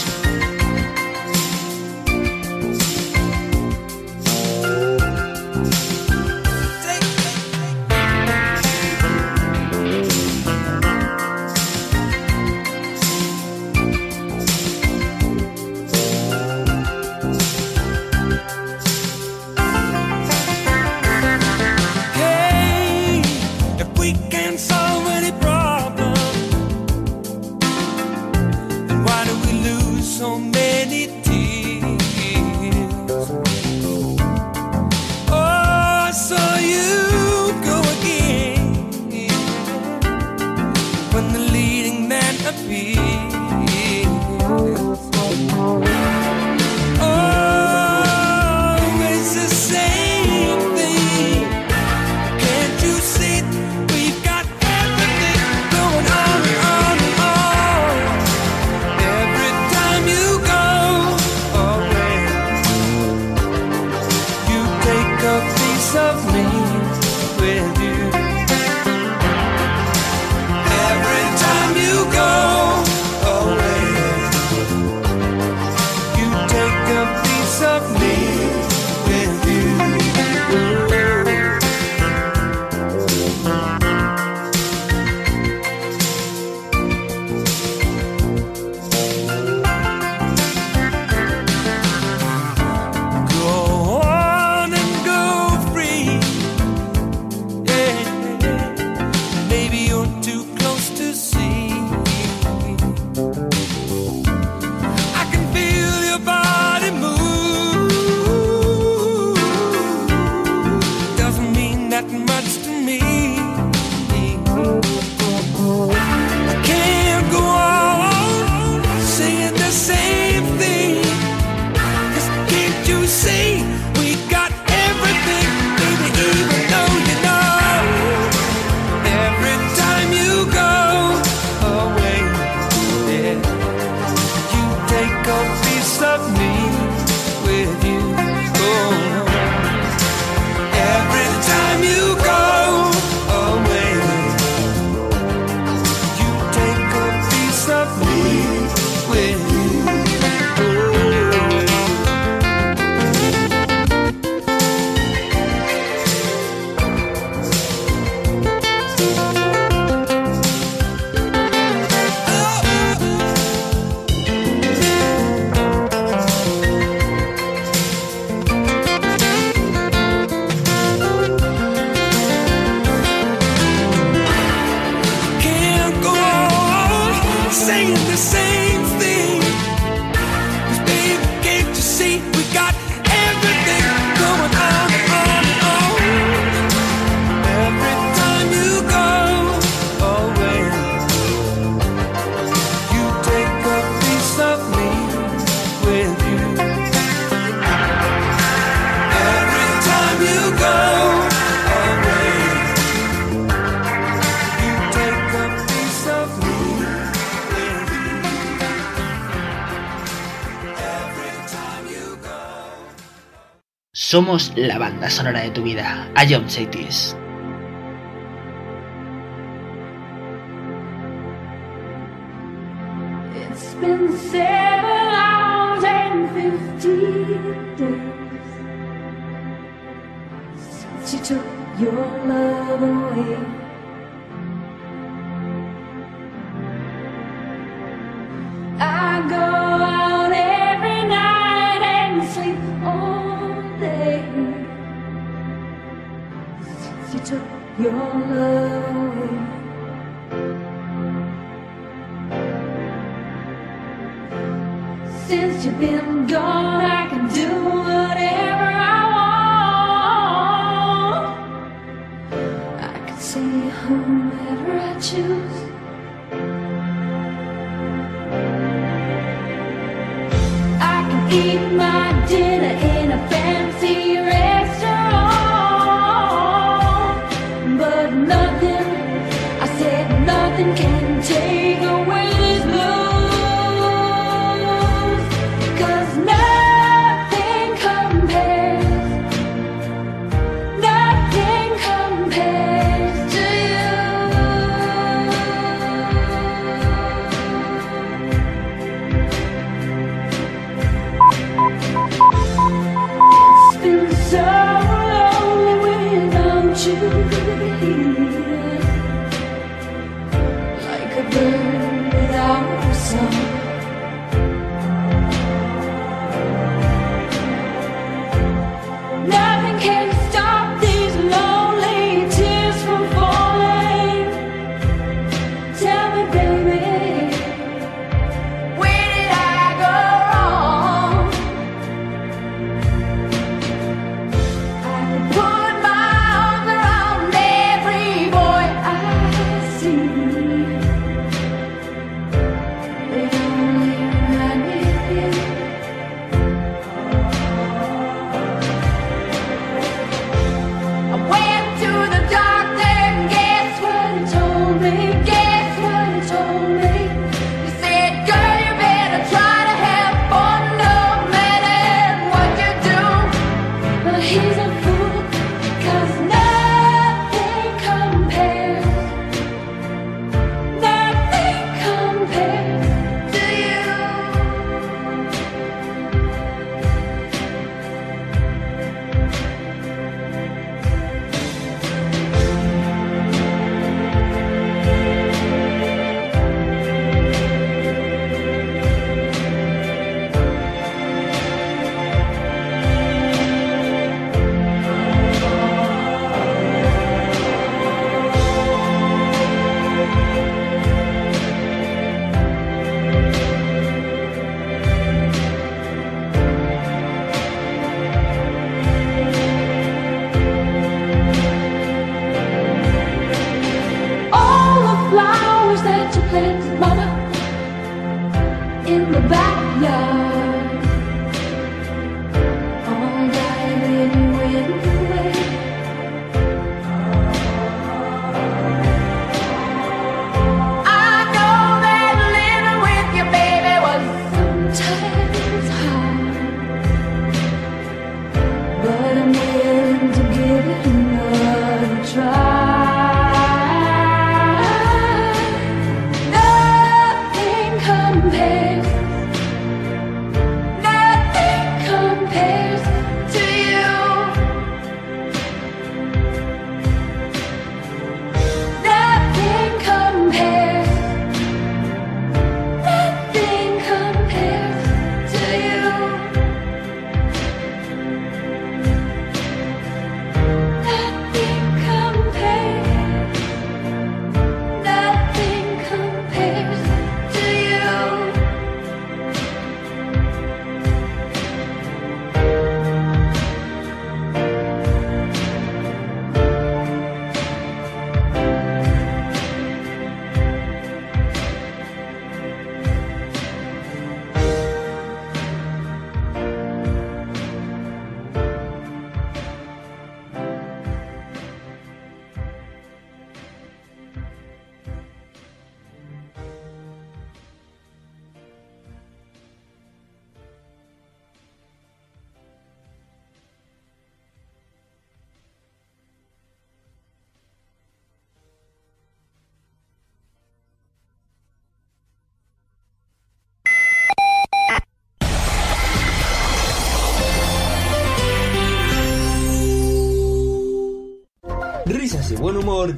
Somos la banda sonora de tu vida. John Cities.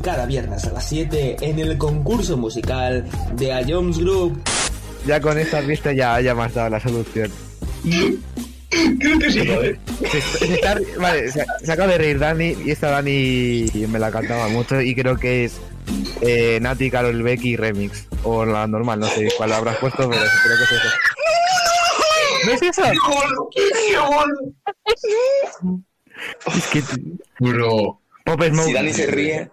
Cada viernes a las 7 en el concurso musical de A Jones Group. Ya con esta pista ya, ya me has dado la solución. Creo que sí, joder. Se, se está- vale, se, se acaba de reír Dani y esta Dani me la cantaba mucho y creo que es eh, Nati, Carol Becky Remix. O la normal, no sé cuál habrás puesto, pero creo que es eso. ¿No es eso? Es que... Bro. Pop Smoke. Si Dani se ríe,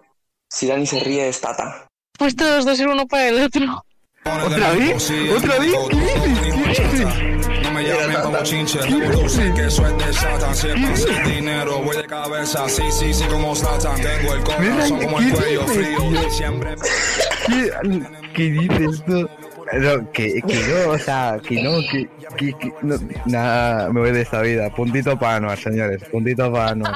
si Dani se ríe es Tata. Pues todos dos ser uno para el otro. ¿Otra vez? ¿Otra vez? ¿Qué dices? ¿Qué dices? No me llamen como chinche, sé que es de Satan. Siempre sin dinero, voy de cabeza. Sí, sí, sí, como Satan. Tengo el corazón como el cuello frío. Siempre. ¿Qué, qué dices tú? No, que, que no, o sea, que no, que, que, que no, nada, me voy de esta vida. Puntito para Anuar, señores, puntito para Anuar.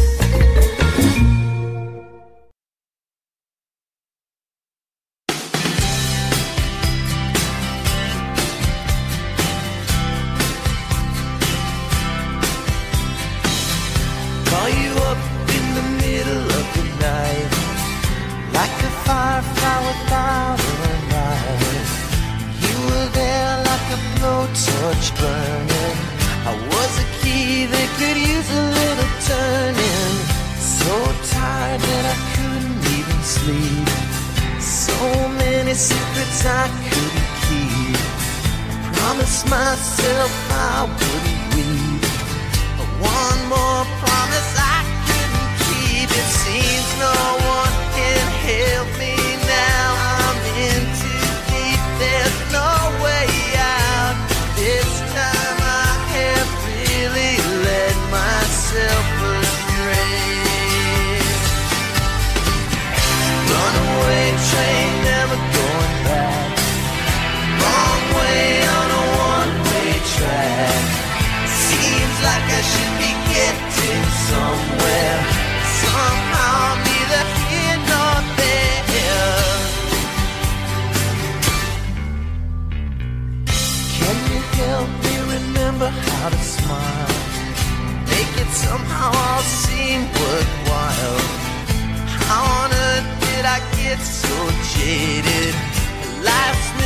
Jaded? Life's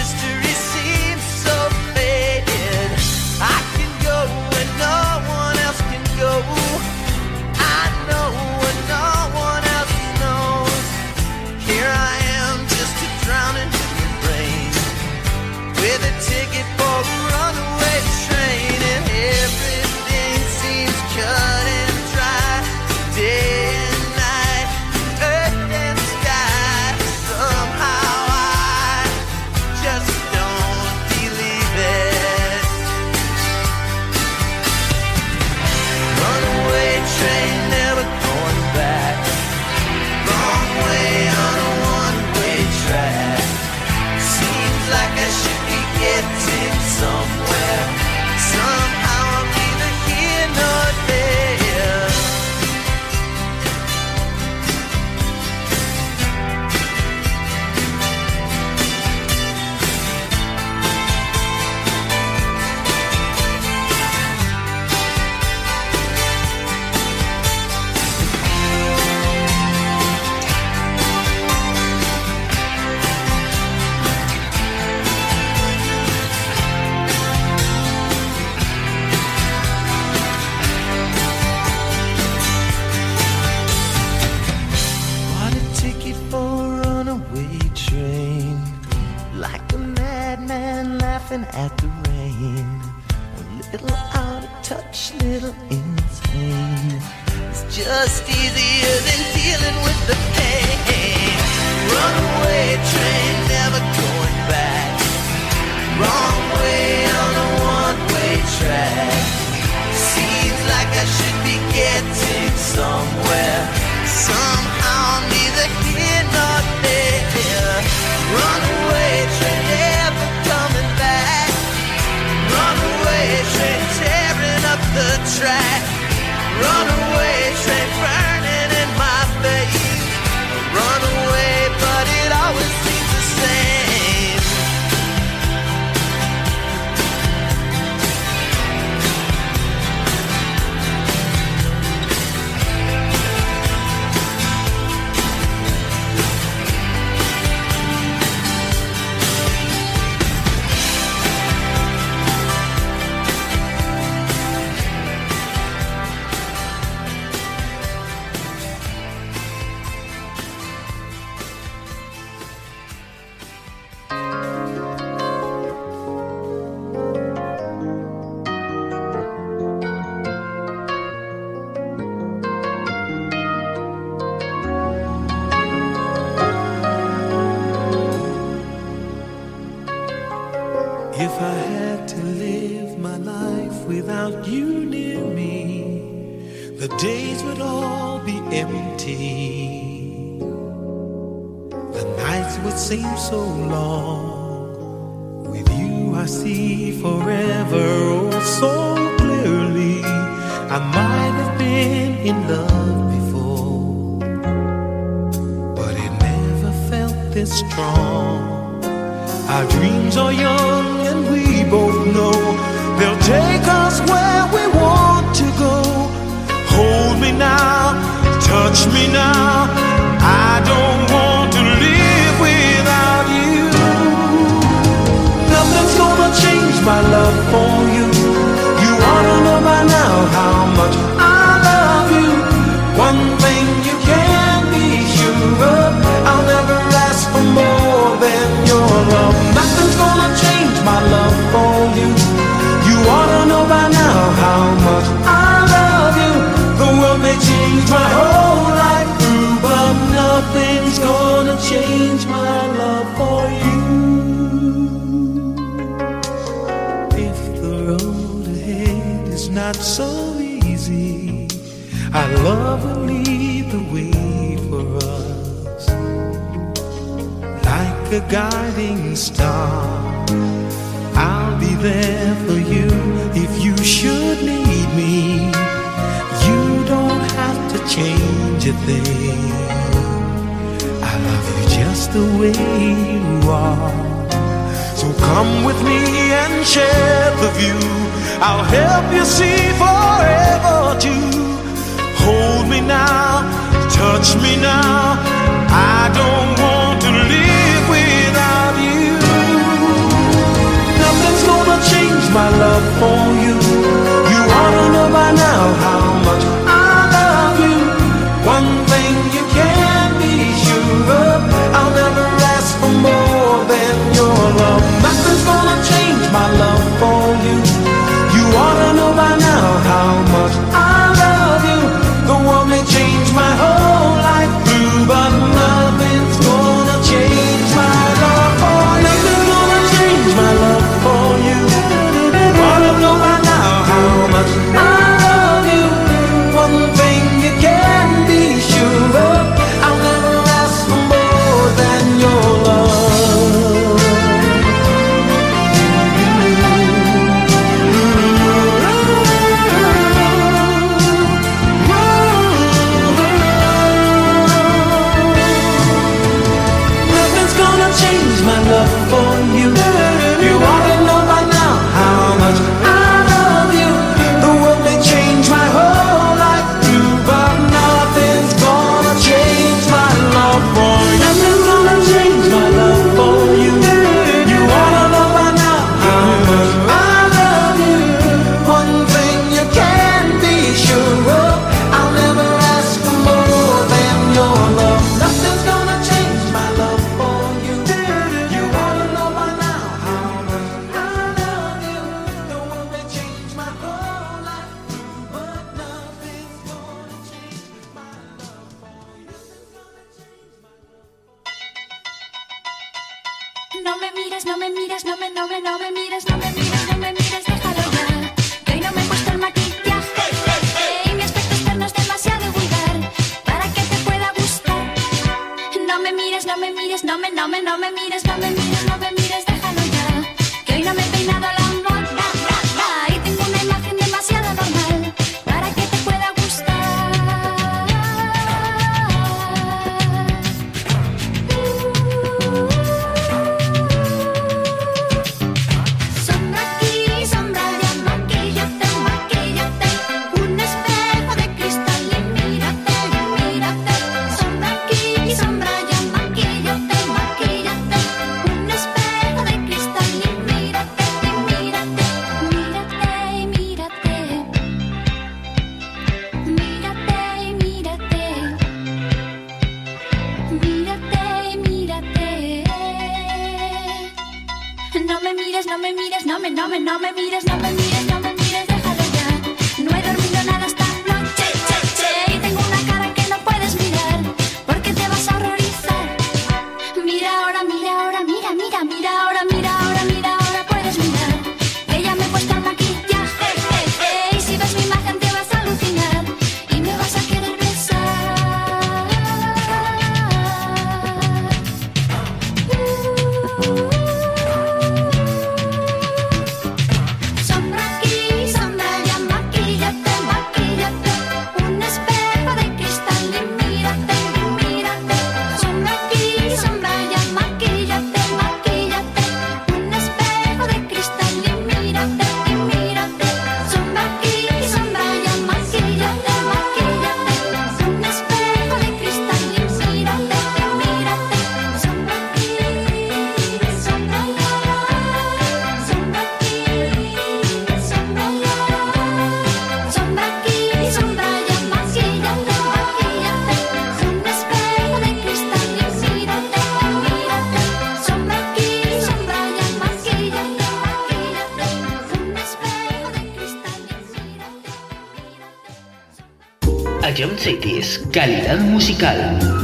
calidad musical.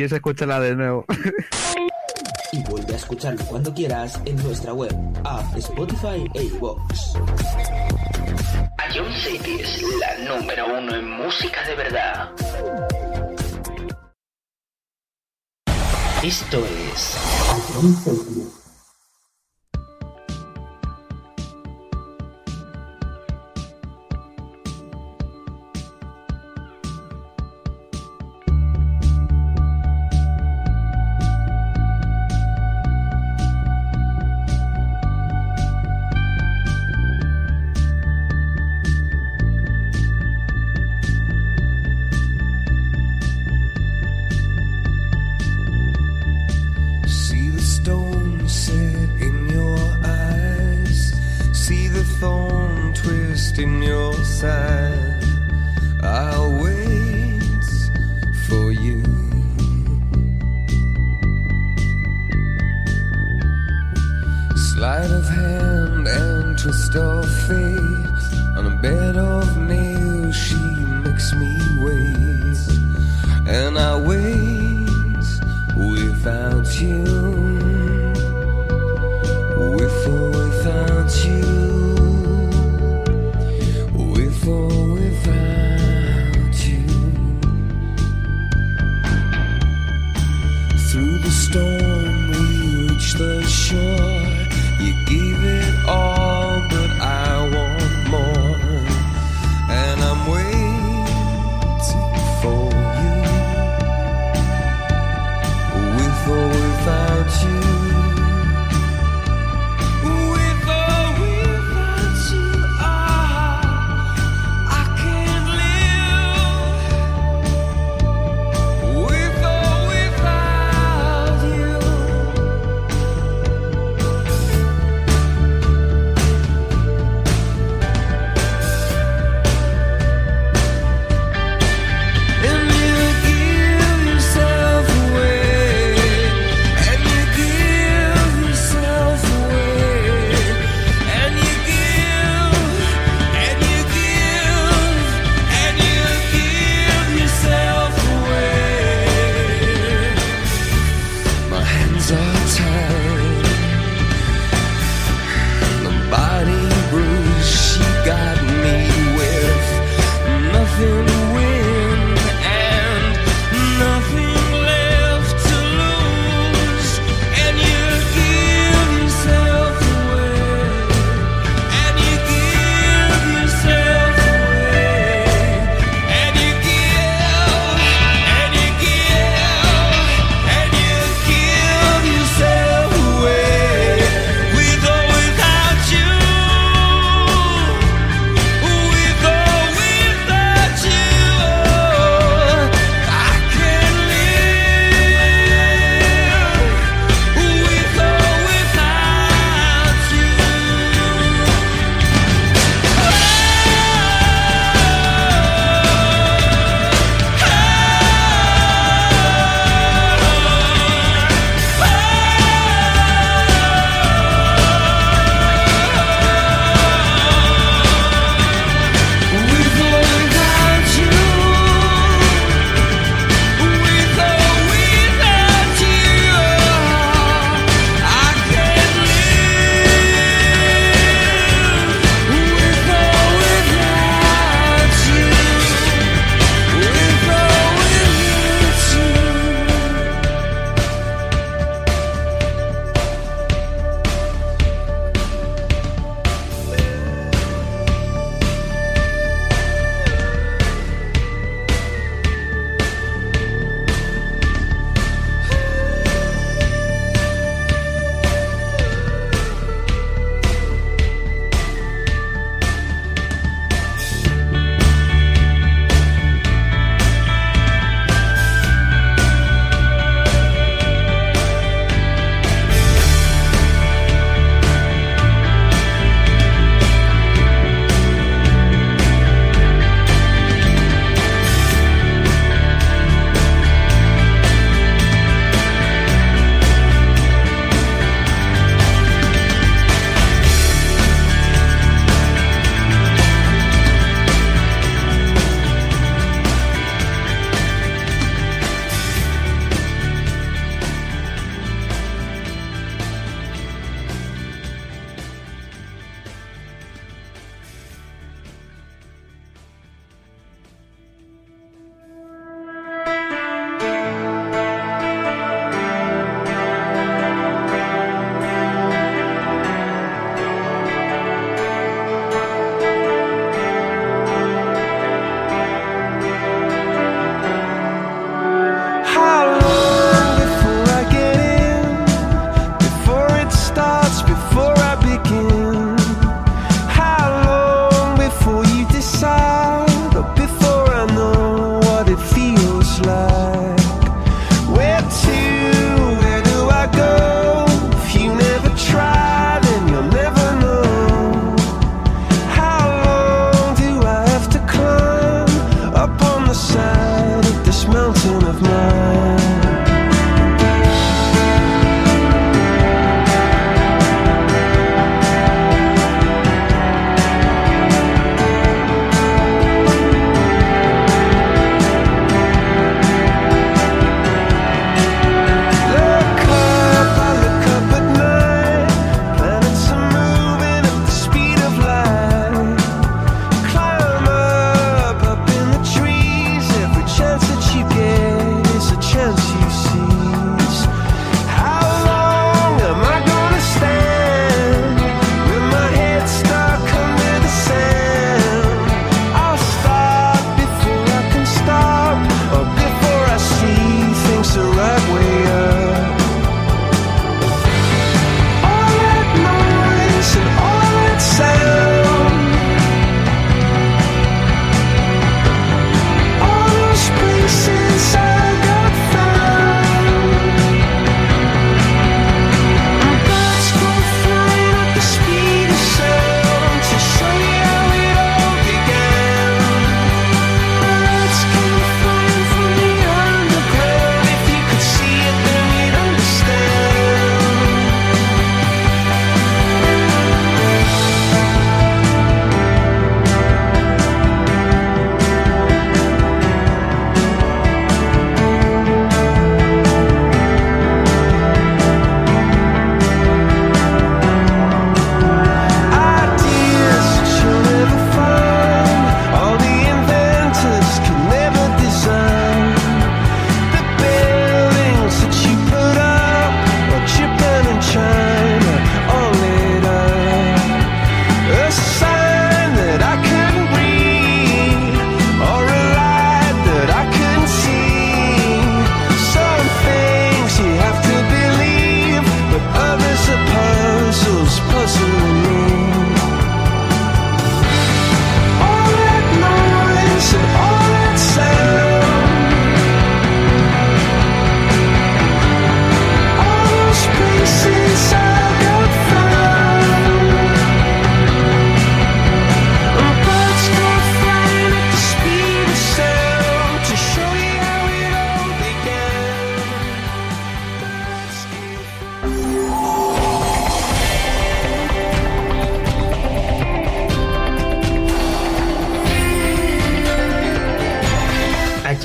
si es, escúchala de nuevo. y vuelve a escucharlo cuando quieras en nuestra web, app, Spotify e iVoox. Ion City es la número uno en música de verdad. Esto es Ion City. without you, with or without you.